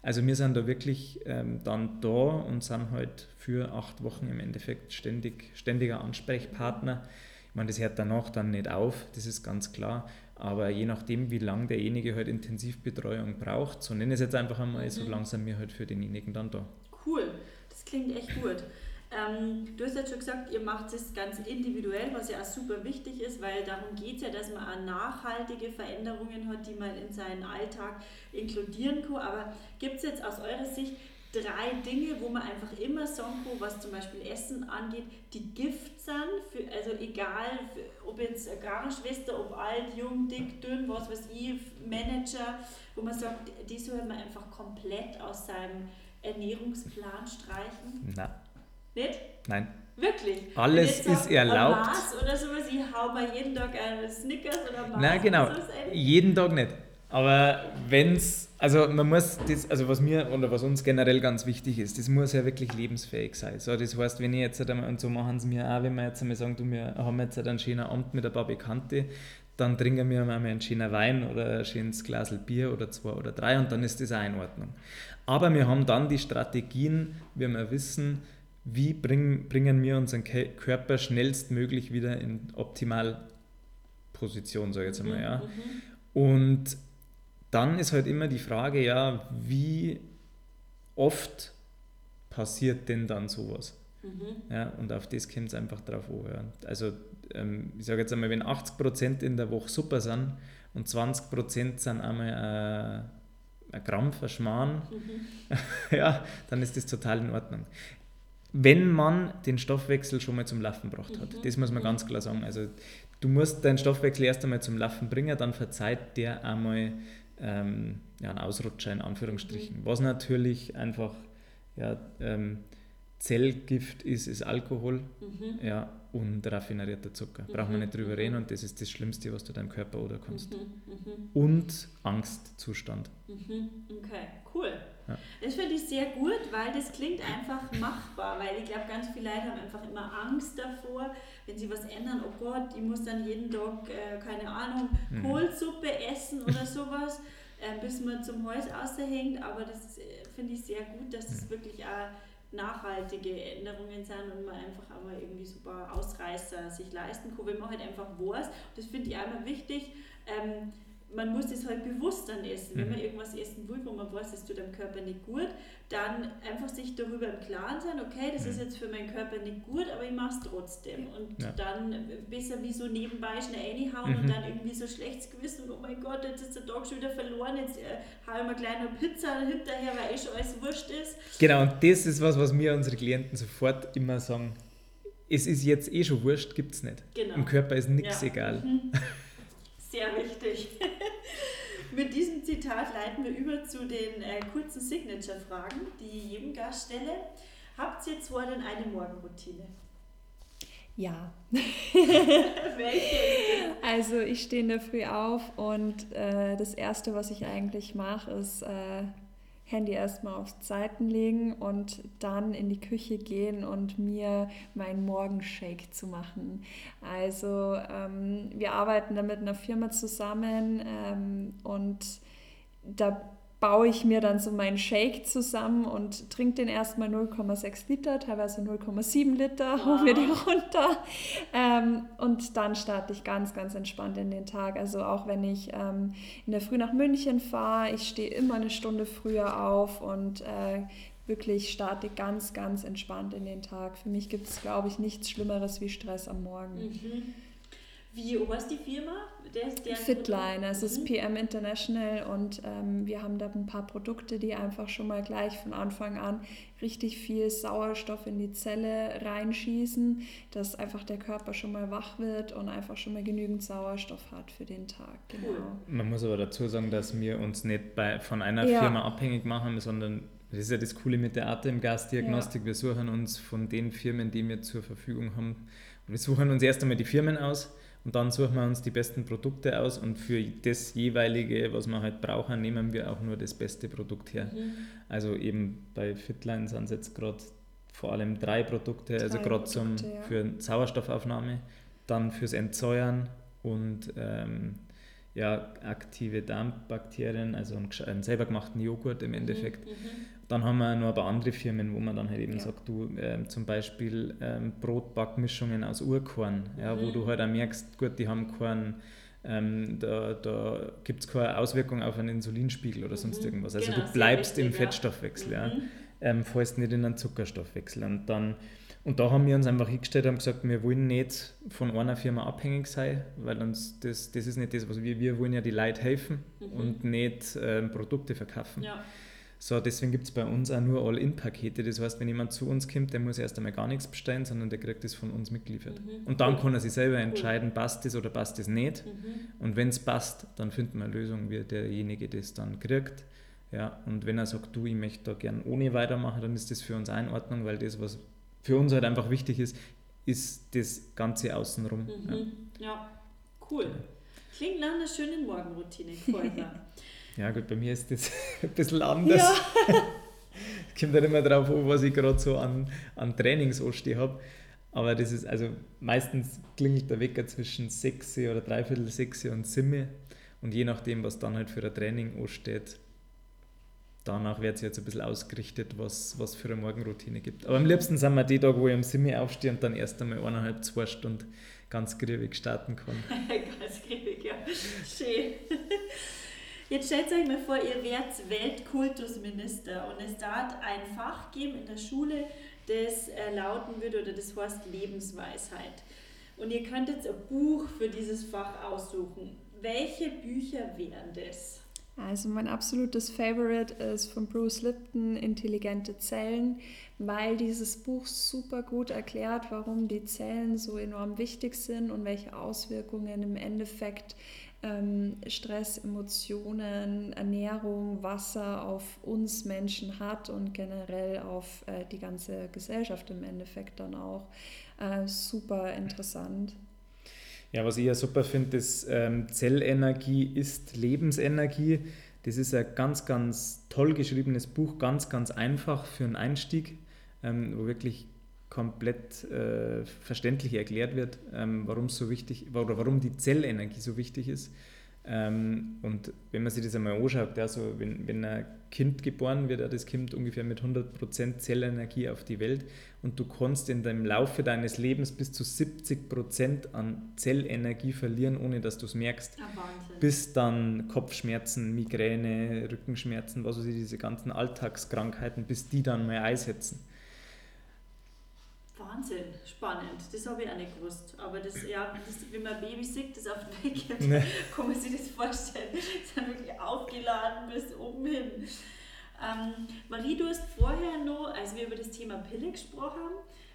Also wir sind da wirklich ähm, dann da und sind halt für acht Wochen im Endeffekt ständig, ständiger Ansprechpartner. Ich meine, das hört danach dann nicht auf, das ist ganz klar. Aber je nachdem, wie lange derjenige halt Intensivbetreuung braucht, so nenne ich es jetzt einfach einmal, mhm. so langsam wir halt für denjenigen dann da. Cool, das klingt echt gut. Ähm, du hast ja schon gesagt, ihr macht es ganz individuell, was ja auch super wichtig ist, weil darum geht es ja, dass man auch nachhaltige Veränderungen hat, die man in seinen Alltag inkludieren kann. Aber gibt es jetzt aus eurer Sicht drei Dinge, wo man einfach immer sagen kann, was zum Beispiel Essen angeht, die Gift sind, für, also egal, für, ob jetzt eine Krankenschwester, ob alt, jung, dick, dünn, was weiß ich, Manager, wo man sagt, die soll man einfach komplett aus seinem Ernährungsplan streichen? Nein. Nicht? Nein. Wirklich? Alles ist erlaubt. Mars oder sowas, ich hau mal jeden Tag einen Snickers oder Mars. Nein, genau. Jeden Tag nicht. Aber wenn es, also man muss das, also was mir oder was uns generell ganz wichtig ist, das muss ja wirklich lebensfähig sein. So, das heißt, wenn ich jetzt einmal, und so machen es mir auch, wenn wir jetzt einmal sagen, du, wir haben jetzt einen schönen Abend mit ein paar Bekannte, dann trinken wir mal einen schönen Wein oder ein schönes Glas Bier oder zwei oder drei und dann ist das auch in Ordnung. Aber wir haben dann die Strategien, wie wir wissen, wie bring, bringen wir unseren Körper schnellstmöglich wieder in Optimalposition, sage ich jetzt einmal. Ja. Mhm, mhm. Und dann ist halt immer die Frage, ja, wie oft passiert denn dann sowas? Mhm. Ja, und auf das kommt es einfach drauf an. Ja. Also ähm, ich sage jetzt einmal, wenn 80% in der Woche super sind und 20% sind einmal äh, ein Krampf, ein Schmarrn, mhm. [laughs] ja, dann ist das total in Ordnung wenn man den Stoffwechsel schon mal zum Laufen gebracht hat. Mhm. Das muss man ganz klar sagen. Also du musst deinen Stoffwechsel erst einmal zum Laufen bringen, dann verzeiht der einmal ähm, ja, einen Ausrutscher in Anführungsstrichen. Mhm. Was natürlich einfach ja, ähm, Zellgift ist, ist Alkohol mhm. ja, und raffinerierter Zucker. Mhm. Braucht man nicht drüber reden und das ist das Schlimmste, was du deinem Körper oder kannst. Mhm. mhm. Und Angstzustand. Mhm. Okay, cool. Ja. Das finde ich sehr gut, weil das klingt einfach machbar, weil ich glaube, ganz viele Leute haben einfach immer Angst davor, wenn sie was ändern, oh Gott, ich muss dann jeden Tag, äh, keine Ahnung, mhm. Kohlsuppe essen oder sowas, äh, bis man zum Hals aushängt, aber das äh, finde ich sehr gut, dass es das wirklich auch nachhaltige Änderungen sind und man einfach einmal irgendwie super Ausreißer sich leisten kann, wenn man halt einfach weiß. Das finde ich einmal wichtig. Ähm, man muss das halt bewusst dann essen. Wenn man mhm. irgendwas essen will, wo man weiß, es tut dem Körper nicht gut, dann einfach sich darüber im Klaren sein, okay, das ist mhm. jetzt für meinen Körper nicht gut, aber ich mache es trotzdem. Und ja. dann besser wie so nebenbei schnell reinhauen mhm. und dann irgendwie so schlechtes Gewissen, oh mein Gott, jetzt ist der Tag schon wieder verloren, jetzt äh, haue ich mir gleich noch Pizza hinterher, weil eh schon alles wurscht ist. Genau, und das ist was, was mir unsere Klienten sofort immer sagen, es ist jetzt eh schon wurscht, gibt es nicht. Genau. Im Körper ist nichts ja. egal. Mhm. Sehr wichtig. [laughs] Mit diesem Zitat leiten wir über zu den äh, kurzen Signature-Fragen, die ich jedem Gast stelle. Habt ihr zwar denn eine Morgenroutine? Ja. [laughs] also ich stehe in der Früh auf und äh, das Erste, was ich eigentlich mache, ist äh, Handy erstmal auf Seiten legen und dann in die Küche gehen und mir meinen Morgenshake zu machen. Also ähm, wir arbeiten da mit einer Firma zusammen ähm, und da baue ich mir dann so meinen Shake zusammen und trinke den erstmal 0,6 Liter, teilweise 0,7 Liter, [laughs] wow. hole mir den runter. Ähm, und dann starte ich ganz, ganz entspannt in den Tag. Also auch wenn ich ähm, in der Früh nach München fahre, ich stehe immer eine Stunde früher auf und äh, wirklich starte ganz, ganz entspannt in den Tag. Für mich gibt es, glaube ich, nichts Schlimmeres wie Stress am Morgen. Mhm. Wie, was ist die Firma? Fitline, es ist. PM International und ähm, wir haben da ein paar Produkte, die einfach schon mal gleich von Anfang an richtig viel Sauerstoff in die Zelle reinschießen, dass einfach der Körper schon mal wach wird und einfach schon mal genügend Sauerstoff hat für den Tag. Genau. Man muss aber dazu sagen, dass wir uns nicht bei, von einer ja. Firma abhängig machen, sondern das ist ja das Coole mit der Atemgasdiagnostik. Ja. Wir suchen uns von den Firmen, die wir zur Verfügung haben, wir suchen uns erst einmal die Firmen aus und dann suchen wir uns die besten Produkte aus und für das jeweilige, was wir halt brauchen, nehmen wir auch nur das beste Produkt her. Mhm. Also eben bei Fitline sind es jetzt gerade vor allem drei Produkte, also drei also gerade ja. für Sauerstoffaufnahme, dann fürs Entsäuern und ähm, ja, aktive Darmbakterien, also einen, einen selber gemachten Joghurt im mhm, Endeffekt. Mhm, dann haben wir noch ein paar andere Firmen, wo man dann halt eben ja. sagt, du äh, zum Beispiel ähm, Brotbackmischungen aus Urkorn, ja, mhm. wo du halt auch merkst, gut, die haben keinen, ähm, da, da gibt es keine Auswirkung auf einen Insulinspiegel oder sonst mhm. irgendwas. Also genau, du bleibst richtig, im Fettstoffwechsel, ja. Mhm. Ähm, fallst nicht in einen Zuckerstoffwechsel. Und dann und da haben wir uns einfach hingestellt und gesagt, wir wollen nicht von einer Firma abhängig sein, weil uns das, das ist nicht das, was wir, wir wollen ja die Leute helfen mhm. und nicht äh, Produkte verkaufen. Ja. So, deswegen gibt es bei uns auch nur All-In-Pakete. Das heißt, wenn jemand zu uns kommt, der muss erst einmal gar nichts bestellen, sondern der kriegt das von uns mitgeliefert. Mhm. Und dann kann er sich selber entscheiden, passt das oder passt das nicht. Mhm. Und wenn es passt, dann finden wir eine Lösung, wie derjenige das dann kriegt. Ja, und wenn er sagt, du, ich möchte da gern ohne weitermachen, dann ist das für uns auch in Ordnung, weil das, was für uns halt einfach wichtig ist, ist das Ganze außenrum. Mhm. Ja. ja. cool. Klingt nach einer schönen Morgenroutine. [laughs] ja, gut, bei mir ist das [laughs] ein bisschen anders. Ja. Es [laughs] kommt halt immer darauf an, was ich gerade so an, an Trainingsanstehen habe. Aber das ist, also meistens klingelt der Wecker zwischen 6 oder dreiviertel 6 und 7. Und je nachdem, was dann halt für ein Training ansteht, danach wird es jetzt ein bisschen ausgerichtet, was, was für eine Morgenroutine gibt. Aber am liebsten sind wir die Tage, wo ich um 7 aufstehe und dann erst einmal eineinhalb, zwei Stunden ganz griebig starten kann. [laughs] ganz griebig, ja. Schön. Jetzt stellt euch mal vor, ihr werdet Weltkultusminister und es darf ein Fach geben in der Schule, das äh, lauten würde oder das heißt Lebensweisheit. Und ihr könntet ein Buch für dieses Fach aussuchen. Welche Bücher wären das? Also mein absolutes Favorite ist von Bruce Lipton Intelligente Zellen, weil dieses Buch super gut erklärt, warum die Zellen so enorm wichtig sind und welche Auswirkungen im Endeffekt ähm, Stress, Emotionen, Ernährung, Wasser auf uns Menschen hat und generell auf äh, die ganze Gesellschaft im Endeffekt dann auch. Äh, super interessant. Ja, was ich ja super finde, ist, ähm, Zellenergie ist Lebensenergie. Das ist ein ganz, ganz toll geschriebenes Buch, ganz, ganz einfach für einen Einstieg, ähm, wo wirklich komplett äh, verständlich erklärt wird, ähm, warum so wichtig oder warum die Zellenergie so wichtig ist. Ähm, und wenn man sich das einmal anschaut, also wenn, wenn ein Kind geboren wird, das Kind ungefähr mit 100% Zellenergie auf die Welt und du kannst in dem Laufe deines Lebens bis zu 70% an Zellenergie verlieren, ohne dass du es merkst. Ah, bis dann Kopfschmerzen, Migräne, Rückenschmerzen, was weiß ich, diese ganzen Alltagskrankheiten, bis die dann mal einsetzen. Wahnsinn, spannend. Das habe ich auch nicht gewusst. Aber das, ja, das, wenn man Baby sieht, das auf den Weg gibt, nee. [laughs] kann man sich das vorstellen. Das sind wirklich aufgeladen bis oben hin. Ähm, Marie, du hast vorher noch, als wir über das Thema Pille gesprochen haben,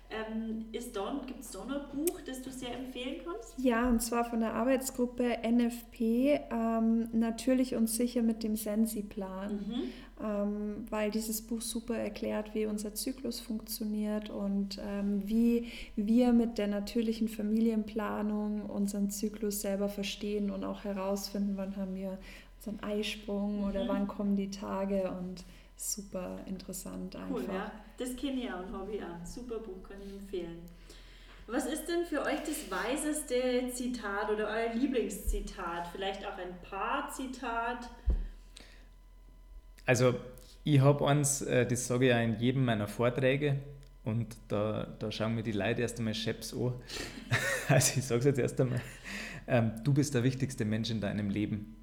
ähm, Gibt es da noch ein Buch, das du sehr empfehlen kannst? Ja, und zwar von der Arbeitsgruppe NFP, ähm, natürlich und sicher mit dem Sensi-Plan, mhm. Ähm, weil dieses Buch super erklärt, wie unser Zyklus funktioniert und ähm, wie wir mit der natürlichen Familienplanung unseren Zyklus selber verstehen und auch herausfinden, wann haben wir unseren Eisprung mhm. oder wann kommen die Tage und super interessant einfach. Cool, ja. Das kenne ich auch und habe ich auch. Super Buch, kann ich empfehlen. Was ist denn für euch das weiseste Zitat oder euer Lieblingszitat? Vielleicht auch ein Paar-Zitat? Also, ich habe eins, äh, das sage ich ja in jedem meiner Vorträge und da, da schauen mir die Leute erst einmal Chefs an. [laughs] Also, ich sage es jetzt erst einmal: ähm, Du bist der wichtigste Mensch in deinem Leben.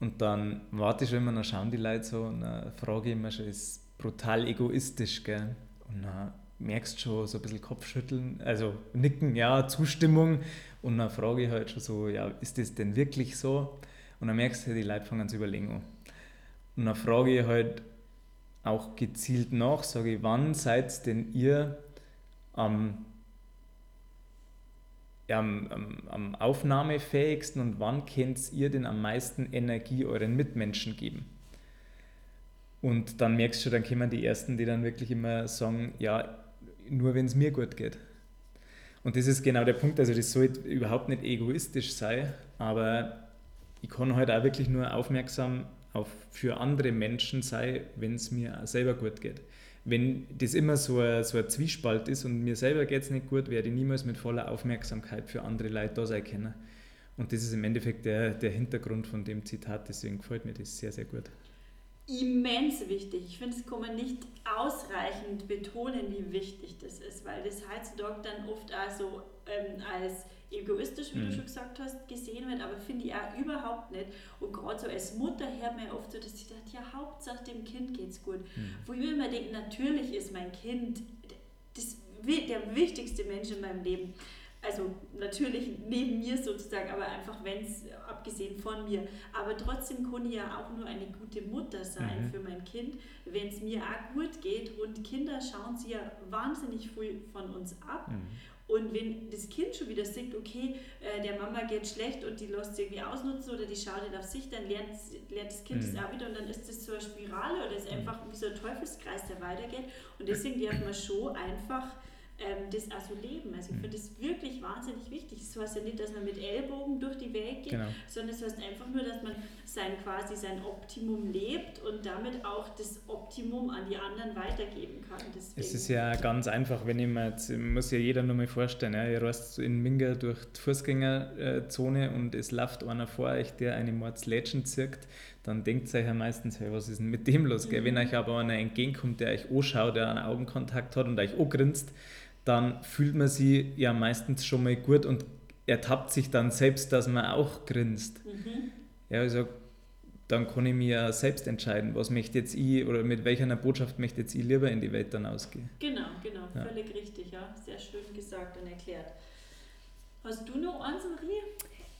Und dann warte ich schon immer, dann schauen die Leute so und dann frage ich immer schon, ist brutal egoistisch, gell? Und dann merkst du schon so ein bisschen Kopfschütteln, also nicken, ja, Zustimmung. Und dann frage ich halt schon so, ja, ist das denn wirklich so? Und dann merkst du, die Leute fangen an zu überlegen. Und dann frage ich halt auch gezielt nach, sage ich, wann seid denn ihr am am, am, aufnahmefähigsten und wann könnt ihr denn am meisten Energie euren Mitmenschen geben? Und dann merkst du, dann kommen die Ersten, die dann wirklich immer sagen, ja, nur wenn es mir gut geht. Und das ist genau der Punkt, also das soll überhaupt nicht egoistisch sein, aber ich kann halt auch wirklich nur aufmerksam auf, für andere Menschen sein, wenn es mir selber gut geht wenn das immer so ein, so ein Zwiespalt ist und mir selber geht es nicht gut, werde ich niemals mit voller Aufmerksamkeit für andere Leute da sein können. Und das ist im Endeffekt der, der Hintergrund von dem Zitat, deswegen gefällt mir das sehr, sehr gut. Immens wichtig. Ich finde, es kann man nicht ausreichend betonen, wie wichtig das ist, weil das heutzutage dann oft also ähm, als egoistisch, wie mhm. du schon gesagt hast, gesehen wird, aber finde ich auch überhaupt nicht. Und gerade so als Mutter hört man ja oft so, dass ich dachte, ja, Hauptsache dem Kind geht's gut. Mhm. Wo ich mir immer denke, natürlich ist mein Kind das, der wichtigste Mensch in meinem Leben. Also natürlich neben mir sozusagen, aber einfach wenn es, abgesehen von mir. Aber trotzdem kann ich ja auch nur eine gute Mutter sein mhm. für mein Kind, wenn es mir auch gut geht. Und Kinder schauen sie ja wahnsinnig viel von uns ab. Mhm. Und wenn das Kind schon wieder sieht, okay, äh, der Mama geht schlecht und die lässt sie irgendwie ausnutzen oder die schaut nicht auf sich, dann lernt, lernt das Kind mhm. das auch wieder und dann ist das so eine Spirale oder ist mhm. einfach wie so ein Teufelskreis, der weitergeht. Und deswegen darf man schon einfach ähm, das auch so leben. Also ich mhm. finde das wirklich wahnsinnig wichtig. Das heißt ja nicht, dass man mit Ellbogen durch die Welt geht, genau. sondern es das heißt einfach nur, dass man sein quasi sein Optimum lebt und damit auch das Optimum an die anderen weitergeben kann. Deswegen. Es ist ja ganz einfach, wenn ich mir jetzt, muss ja jeder nur mal vorstellen, ja, ihr reist in Minga durch die Fußgängerzone und es läuft einer vor euch, der eine Mordslätschen zirkt, dann denkt ihr euch ja meistens, hey, was ist denn mit dem los? Mhm. Wenn euch aber einer entgegenkommt, der euch anschaut, der einen Augenkontakt hat und euch angrinst, dann fühlt man sich ja meistens schon mal gut und ertappt sich dann selbst, dass man auch grinst. Mhm. Ja, also dann kann ich mir ja selbst entscheiden, was möchte jetzt ich oder mit welcher Botschaft möchte jetzt ich lieber in die Welt dann ausgehen. Genau, genau, ja. völlig richtig, ja. Sehr schön gesagt und erklärt. Hast du noch eins, Marie?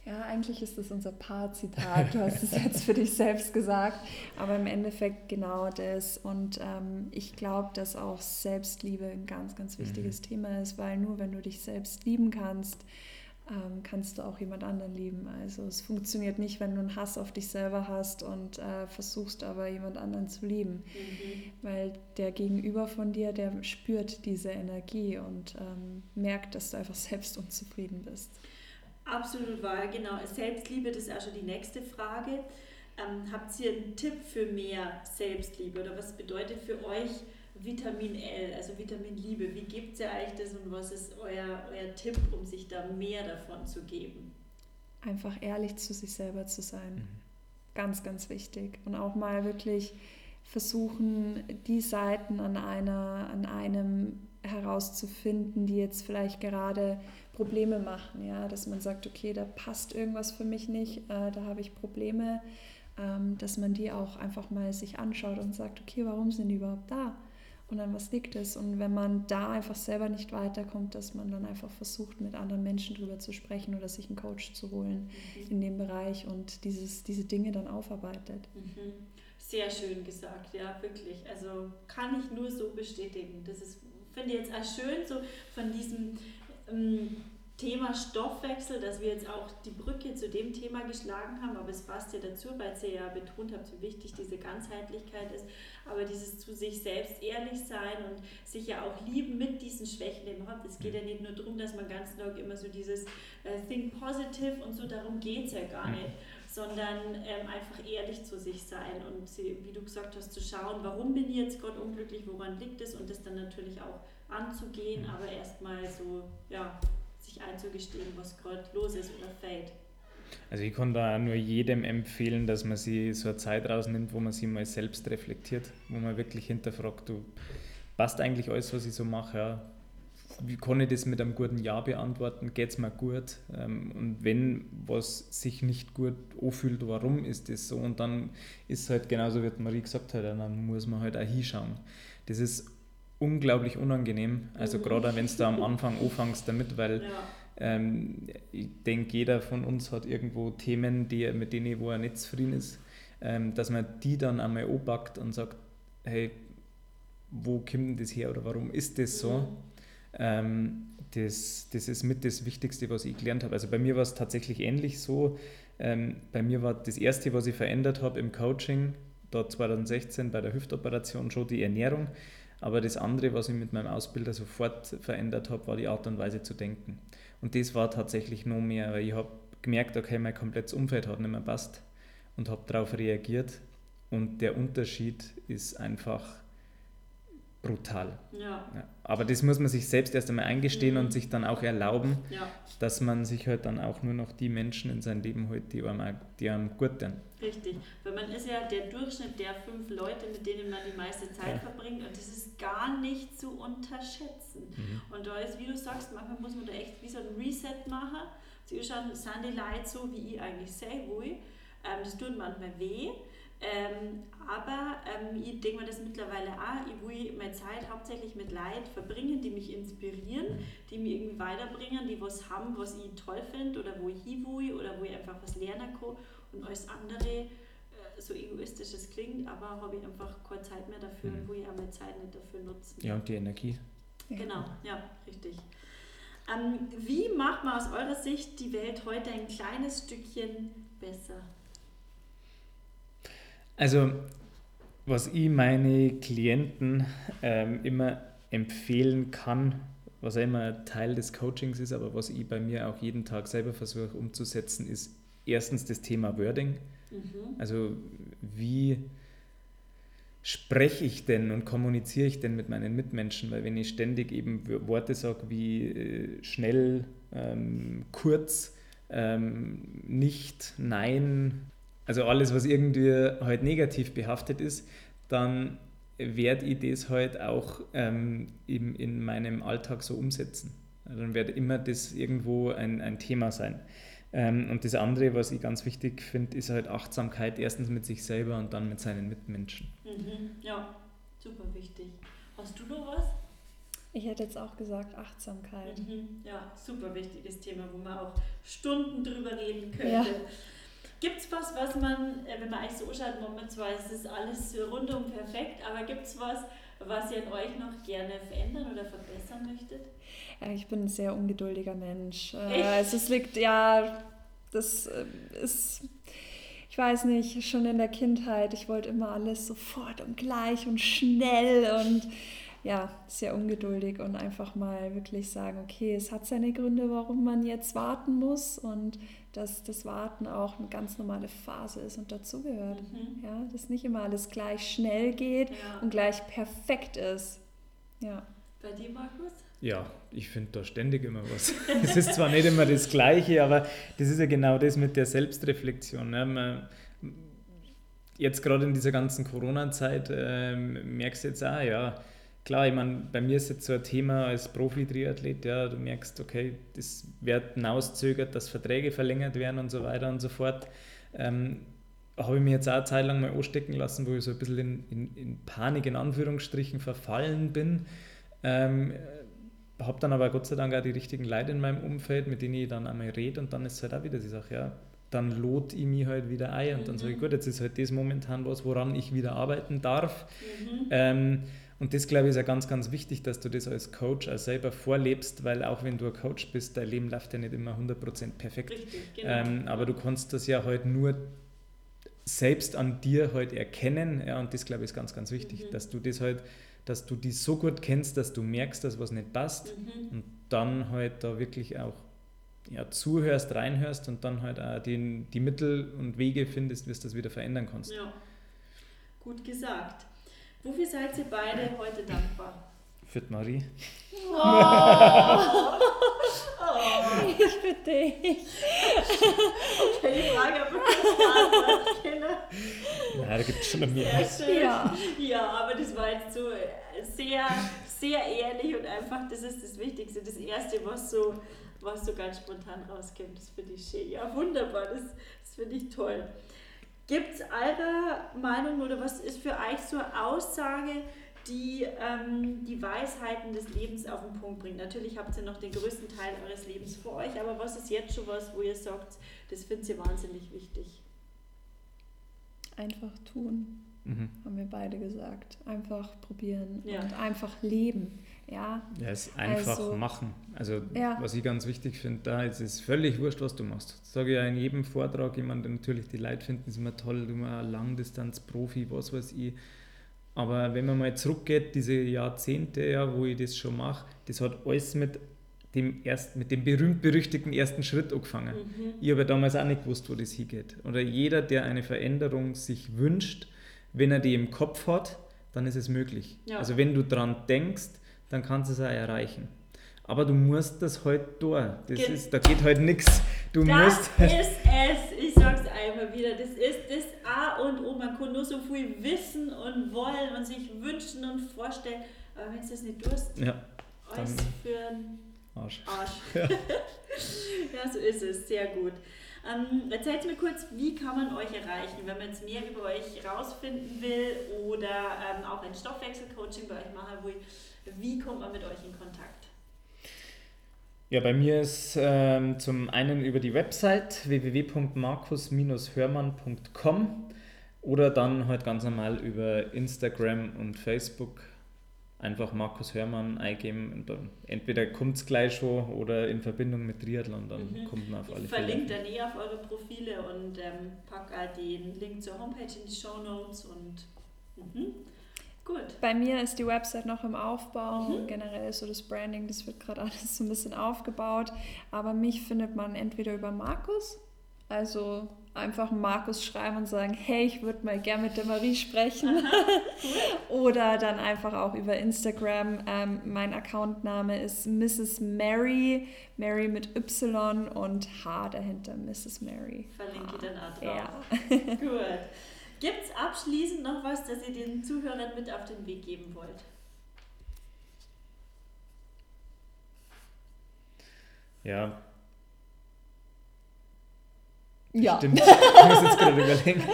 Ja, eigentlich ist das unser Paar-Zitat. Du hast es jetzt für dich selbst gesagt, aber im Endeffekt genau das. Und ähm, ich glaube, dass auch Selbstliebe ein ganz, ganz wichtiges mhm. Thema ist, weil nur wenn du dich selbst lieben kannst, ähm, kannst du auch jemand anderen lieben. Also es funktioniert nicht, wenn du einen Hass auf dich selber hast und äh, versuchst aber jemand anderen zu lieben, mhm. weil der Gegenüber von dir, der spürt diese Energie und ähm, merkt, dass du einfach selbst unzufrieden bist. Absolut wahr, genau. Selbstliebe, das ist auch schon die nächste Frage. Ähm, habt ihr einen Tipp für mehr Selbstliebe oder was bedeutet für euch Vitamin L, also Vitamin Liebe? Wie gibt ihr euch das und was ist euer, euer Tipp, um sich da mehr davon zu geben? Einfach ehrlich zu sich selber zu sein. Mhm. Ganz, ganz wichtig. Und auch mal wirklich versuchen, die Seiten an, einer, an einem herauszufinden, die jetzt vielleicht gerade Probleme machen, ja, dass man sagt, okay, da passt irgendwas für mich nicht, äh, da habe ich Probleme, ähm, dass man die auch einfach mal sich anschaut und sagt, okay, warum sind die überhaupt da? Und an was liegt es? Und wenn man da einfach selber nicht weiterkommt, dass man dann einfach versucht, mit anderen Menschen drüber zu sprechen oder sich einen Coach zu holen mhm. in dem Bereich und dieses, diese Dinge dann aufarbeitet. Mhm. Sehr schön gesagt, ja, wirklich. Also kann ich nur so bestätigen. Das ist, finde ich jetzt auch schön, so von diesem Thema Stoffwechsel, dass wir jetzt auch die Brücke zu dem Thema geschlagen haben, aber es passt ja dazu, weil ihr ja betont habt, wie wichtig diese Ganzheitlichkeit ist, aber dieses zu sich selbst ehrlich sein und sich ja auch lieben mit diesen Schwächen, die man hat. Es geht ja nicht nur darum, dass man ganz neu immer so dieses äh, Think Positive und so, darum geht es ja gar nicht, sondern ähm, einfach ehrlich zu sich sein und wie du gesagt hast, zu schauen, warum bin ich jetzt Gott unglücklich, woran liegt es und das dann natürlich auch anzugehen, aber erstmal so, ja, sich einzugestehen, was gerade los ist oder fällt. Also ich kann da nur jedem empfehlen, dass man sich so eine Zeit rausnimmt, wo man sich mal selbst reflektiert, wo man wirklich hinterfragt, du passt eigentlich alles, was ich so mache, ja. Wie kann ich das mit einem guten Ja beantworten? Geht es mir gut? Ähm, und wenn was sich nicht gut anfühlt, warum ist das so? Und dann ist es halt genauso, wie Marie gesagt hat, dann muss man halt auch hinschauen. Das ist unglaublich unangenehm. Also mhm. gerade wenn du am Anfang anfängst damit, weil ja. ähm, ich denke, jeder von uns hat irgendwo Themen, die, mit denen wo er nicht zufrieden ist, ähm, dass man die dann einmal anpackt und sagt, hey, wo kommt denn das her oder warum ist das so? Mhm. Ähm, das, das ist mit das Wichtigste, was ich gelernt habe. Also bei mir war es tatsächlich ähnlich so. Ähm, bei mir war das Erste, was ich verändert habe im Coaching, da 2016 bei der Hüftoperation schon die Ernährung. Aber das andere, was ich mit meinem Ausbilder sofort verändert habe, war die Art und Weise zu denken. Und das war tatsächlich noch mehr, weil ich habe gemerkt, okay, mein komplettes Umfeld hat nicht mehr passt und habe darauf reagiert. Und der Unterschied ist einfach brutal. Ja. ja. Aber das muss man sich selbst erst einmal eingestehen mhm. und sich dann auch erlauben, ja. dass man sich halt dann auch nur noch die Menschen in sein Leben holt, die einem, die einem gut tun. Richtig, weil man ist ja der Durchschnitt der fünf Leute, mit denen man die meiste Zeit ja. verbringt und das ist gar nicht zu unterschätzen. Mhm. Und da ist, wie du sagst, manchmal muss man da echt wie so ein Reset machen. Sie schauen, sind die Leute so, wie ich eigentlich sehe, wo ich. Ähm, das tut manchmal weh. Ähm, aber ähm, ich denke mir das mittlerweile auch, ich will meine Zeit hauptsächlich mit Leuten verbringen, die mich inspirieren, die mich irgendwie weiterbringen, die was haben, was ich toll finde oder wo ich hin will oder wo ich einfach was lernen kann. Und alles andere, äh, so egoistisch es klingt, aber habe ich einfach keine Zeit mehr dafür und mhm. wo ich auch meine Zeit nicht dafür nutzen. Ja, und die Energie. Genau, ja, richtig. Ähm, wie macht man aus eurer Sicht die Welt heute ein kleines Stückchen besser? Also, was ich meine Klienten ähm, immer empfehlen kann, was auch immer Teil des Coachings ist, aber was ich bei mir auch jeden Tag selber versuche umzusetzen, ist erstens das Thema Wording. Mhm. Also, wie spreche ich denn und kommuniziere ich denn mit meinen Mitmenschen? Weil wenn ich ständig eben Worte sage wie äh, schnell, ähm, kurz, ähm, nicht, nein, also alles, was irgendwie halt negativ behaftet ist, dann werde ich das halt auch ähm, in, in meinem Alltag so umsetzen. Also dann wird immer das irgendwo ein, ein Thema sein. Ähm, und das andere, was ich ganz wichtig finde, ist halt Achtsamkeit, erstens mit sich selber und dann mit seinen Mitmenschen. Mhm. Ja, super wichtig. Hast du noch was? Ich hätte jetzt auch gesagt Achtsamkeit. Mhm. Ja, super wichtiges Thema, wo man auch Stunden drüber reden könnte. Ja. Gibt es was, was man, äh, wenn man eigentlich so schaut, Moment zwar ist es alles rundum perfekt, aber gibt es was, was ihr an euch noch gerne verändern oder verbessern möchtet? Ja, ich bin ein sehr ungeduldiger Mensch. Äh, Echt? Es liegt, ja, das äh, ist ich weiß nicht, schon in der Kindheit, ich wollte immer alles sofort und gleich und schnell und ja, sehr ungeduldig und einfach mal wirklich sagen, okay, es hat seine Gründe, warum man jetzt warten muss und dass das Warten auch eine ganz normale Phase ist und dazugehört. Mhm. Ja, dass nicht immer alles gleich schnell geht ja. und gleich perfekt ist. Ja. Bei dir, Markus? Ja, ich finde da ständig immer was. [laughs] es ist zwar nicht immer das Gleiche, aber das ist ja genau das mit der Selbstreflexion. Ne? Man, jetzt gerade in dieser ganzen Corona-Zeit äh, merkst du jetzt auch, ja, klar, ich meine, bei mir ist jetzt so ein Thema als Profi-Triathlet, ja, du merkst, okay, das wird hinauszögert, dass Verträge verlängert werden und so weiter und so fort. Ähm, habe ich mir jetzt auch eine Zeit lang mal anstecken lassen, wo ich so ein bisschen in, in, in Panik, in Anführungsstrichen, verfallen bin. Ähm, habe dann aber Gott sei Dank auch die richtigen Leute in meinem Umfeld, mit denen ich dann einmal rede und dann ist es halt auch wieder die Sache, ja, dann lot ich mich halt wieder ein und dann sage ich, mhm. gut, jetzt ist halt das momentan was, woran ich wieder arbeiten darf. Mhm. Ähm, und das, glaube ich, ist ja ganz, ganz wichtig, dass du das als Coach auch selber vorlebst, weil auch wenn du ein Coach bist, dein Leben läuft ja nicht immer 100% perfekt. Richtig, genau. ähm, aber du kannst das ja halt nur selbst an dir halt erkennen. Ja, und das, glaube ich, ist ganz, ganz wichtig, mhm. dass du das halt, dass du die so gut kennst, dass du merkst, dass was nicht passt mhm. und dann halt da wirklich auch ja, zuhörst, reinhörst und dann halt auch den, die Mittel und Wege findest, wie du das wieder verändern kannst. Ja, gut gesagt. Wofür seid ihr beide heute dankbar? Für die Marie. Oh. oh. Ich für dich. Okay, die Frage habe ich kenne. Ja, da gibt es schon mehr. Ja. ja, aber das war jetzt so sehr, sehr ehrlich und einfach, das ist das Wichtigste. Das Erste, was so, was so ganz spontan rauskommt, das finde ich schön. Ja, wunderbar, das, das finde ich toll. Gibt es eurer Meinung oder was ist für euch so eine Aussage, die ähm, die Weisheiten des Lebens auf den Punkt bringt? Natürlich habt ihr noch den größten Teil eures Lebens vor euch, aber was ist jetzt schon was, wo ihr sagt, das findet ihr wahnsinnig wichtig? Einfach tun, mhm. haben wir beide gesagt. Einfach probieren ja. und einfach leben. Ja, ja es einfach also, machen. Also ja. was ich ganz wichtig finde, da ist es völlig wurscht, was du machst. Das sage ich ja in jedem Vortrag, jemand natürlich die Leute finden es immer toll, du ein Langdistanz-Profi, was weiß ich. Aber wenn man mal zurückgeht, diese Jahrzehnte, ja, wo ich das schon mache, das hat alles mit dem, erst, mit dem berühmt-berüchtigten ersten Schritt angefangen. Mhm. Ich habe ja damals auch nicht gewusst, wo das hingeht. Oder jeder, der eine Veränderung sich wünscht, wenn er die im Kopf hat, dann ist es möglich. Ja. Also wenn du daran denkst, dann kannst du es auch erreichen. Aber du musst das halt durch. Das Ge ist, da geht halt nichts. Du das musst. ist es. Ich sag's einfach wieder. Das ist das A und O. Man kann nur so viel wissen und wollen und sich wünschen und vorstellen. Aber wenn du das nicht tust, ja, alles für einen Arsch. Arsch. [laughs] Ja. [laughs] ja, so ist es. Sehr gut. Ähm, erzählt mir kurz, wie kann man euch erreichen, wenn man jetzt mehr über euch rausfinden will oder ähm, auch ein Stoffwechselcoaching bei euch machen will. Wie kommt man mit euch in Kontakt? Ja, bei mir ist ähm, zum einen über die Website www.markus-hörmann.com oder dann halt ganz normal über Instagram und Facebook einfach Markus Hörmann eingeben und dann entweder kommt es gleich schon oder in Verbindung mit Triathlon, dann mhm. kommt man auf alle Fälle. Ich verlinke dann eh auf eure Profile und ähm, packe den Link zur Homepage in die Show Notes und mhm. Gut. Bei mir ist die Website noch im Aufbau. Mhm. Generell so das Branding, das wird gerade [laughs] alles so ein bisschen aufgebaut. Aber mich findet man entweder über Markus, also einfach Markus schreiben und sagen, hey, ich würde mal gerne mit der Marie sprechen. [laughs] Oder dann einfach auch über Instagram. Ähm, mein Accountname ist Mrs. Mary, Mary mit Y und H dahinter, Mrs. Mary. Verlinke ich dann auch drauf. Ja. Gut. [laughs] Gibt es abschließend noch was, das ihr den Zuhörern mit auf den Weg geben wollt? Ja. Ja. [laughs] Stimmt. Ich muss jetzt gerade überlegen.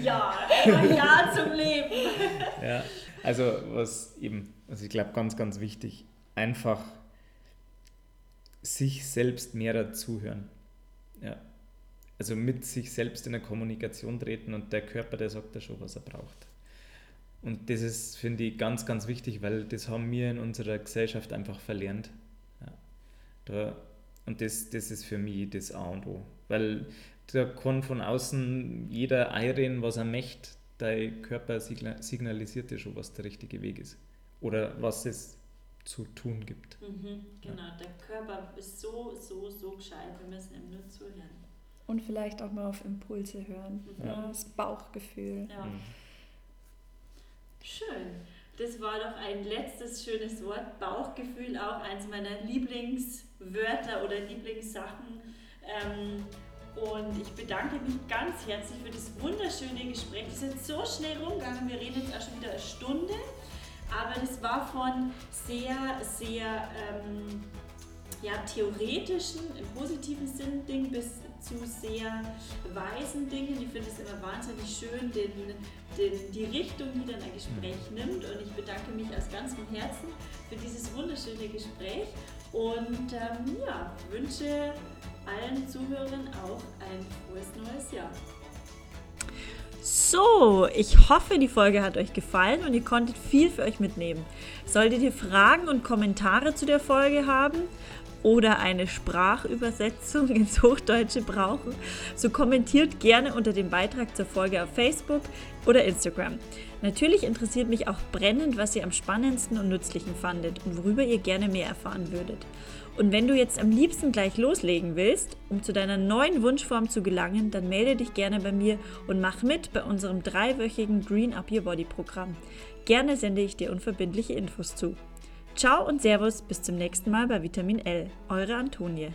Ja, ja zum Leben. [laughs] Ja. Also was eben, also ich glaube ganz, ganz wichtig, einfach sich selbst mehr dazuhören. Ja. Also mit sich selbst in eine Kommunikation treten und der Körper, der sagt ja schon, was er braucht. Und das ist, finde ich, ganz, ganz wichtig, weil das haben wir in unserer Gesellschaft einfach verlernt. Ja. Da, und das, das ist für mich das A und O. Weil da kann von außen jeder einreden, was er möchte. Dein Körper signalisiert dir schon, was der richtige Weg ist. Oder was es zu tun gibt. Mhm, genau, ja. der Körper ist so, so, so gescheit. Wir müssen ihm nur zuhören. Und vielleicht auch mal auf Impulse hören. Mhm. Ja. Das Bauchgefühl. Ja. Mhm. Schön. Das war doch ein letztes schönes Wort. Bauchgefühl, auch eins meiner Lieblingswörter oder Lieblingssachen. Ähm, und ich bedanke mich ganz herzlich für das wunderschöne Gespräch. Es ist so schnell rumgegangen. Wir reden jetzt auch schon wieder eine Stunde. Aber das war von sehr, sehr ähm, ja, theoretischen, im positiven Sinn Ding bis zu sehr weisen Dingen. Ich finde es immer wahnsinnig schön, den, den, die Richtung, die dann ein Gespräch mhm. nimmt. Und ich bedanke mich aus ganzem Herzen für dieses wunderschöne Gespräch und ähm, ja, wünsche allen Zuhörern auch ein frohes neues Jahr. So, ich hoffe, die Folge hat euch gefallen und ihr konntet viel für euch mitnehmen. Solltet ihr Fragen und Kommentare zu der Folge haben oder eine Sprachübersetzung ins Hochdeutsche brauchen, so kommentiert gerne unter dem Beitrag zur Folge auf Facebook oder Instagram. Natürlich interessiert mich auch brennend, was ihr am spannendsten und nützlichen fandet und worüber ihr gerne mehr erfahren würdet. Und wenn du jetzt am liebsten gleich loslegen willst, um zu deiner neuen Wunschform zu gelangen, dann melde dich gerne bei mir und mach mit bei unserem dreiwöchigen Green Up Your Body Programm. Gerne sende ich dir unverbindliche Infos zu. Ciao und Servus, bis zum nächsten Mal bei Vitamin L. Eure Antonie.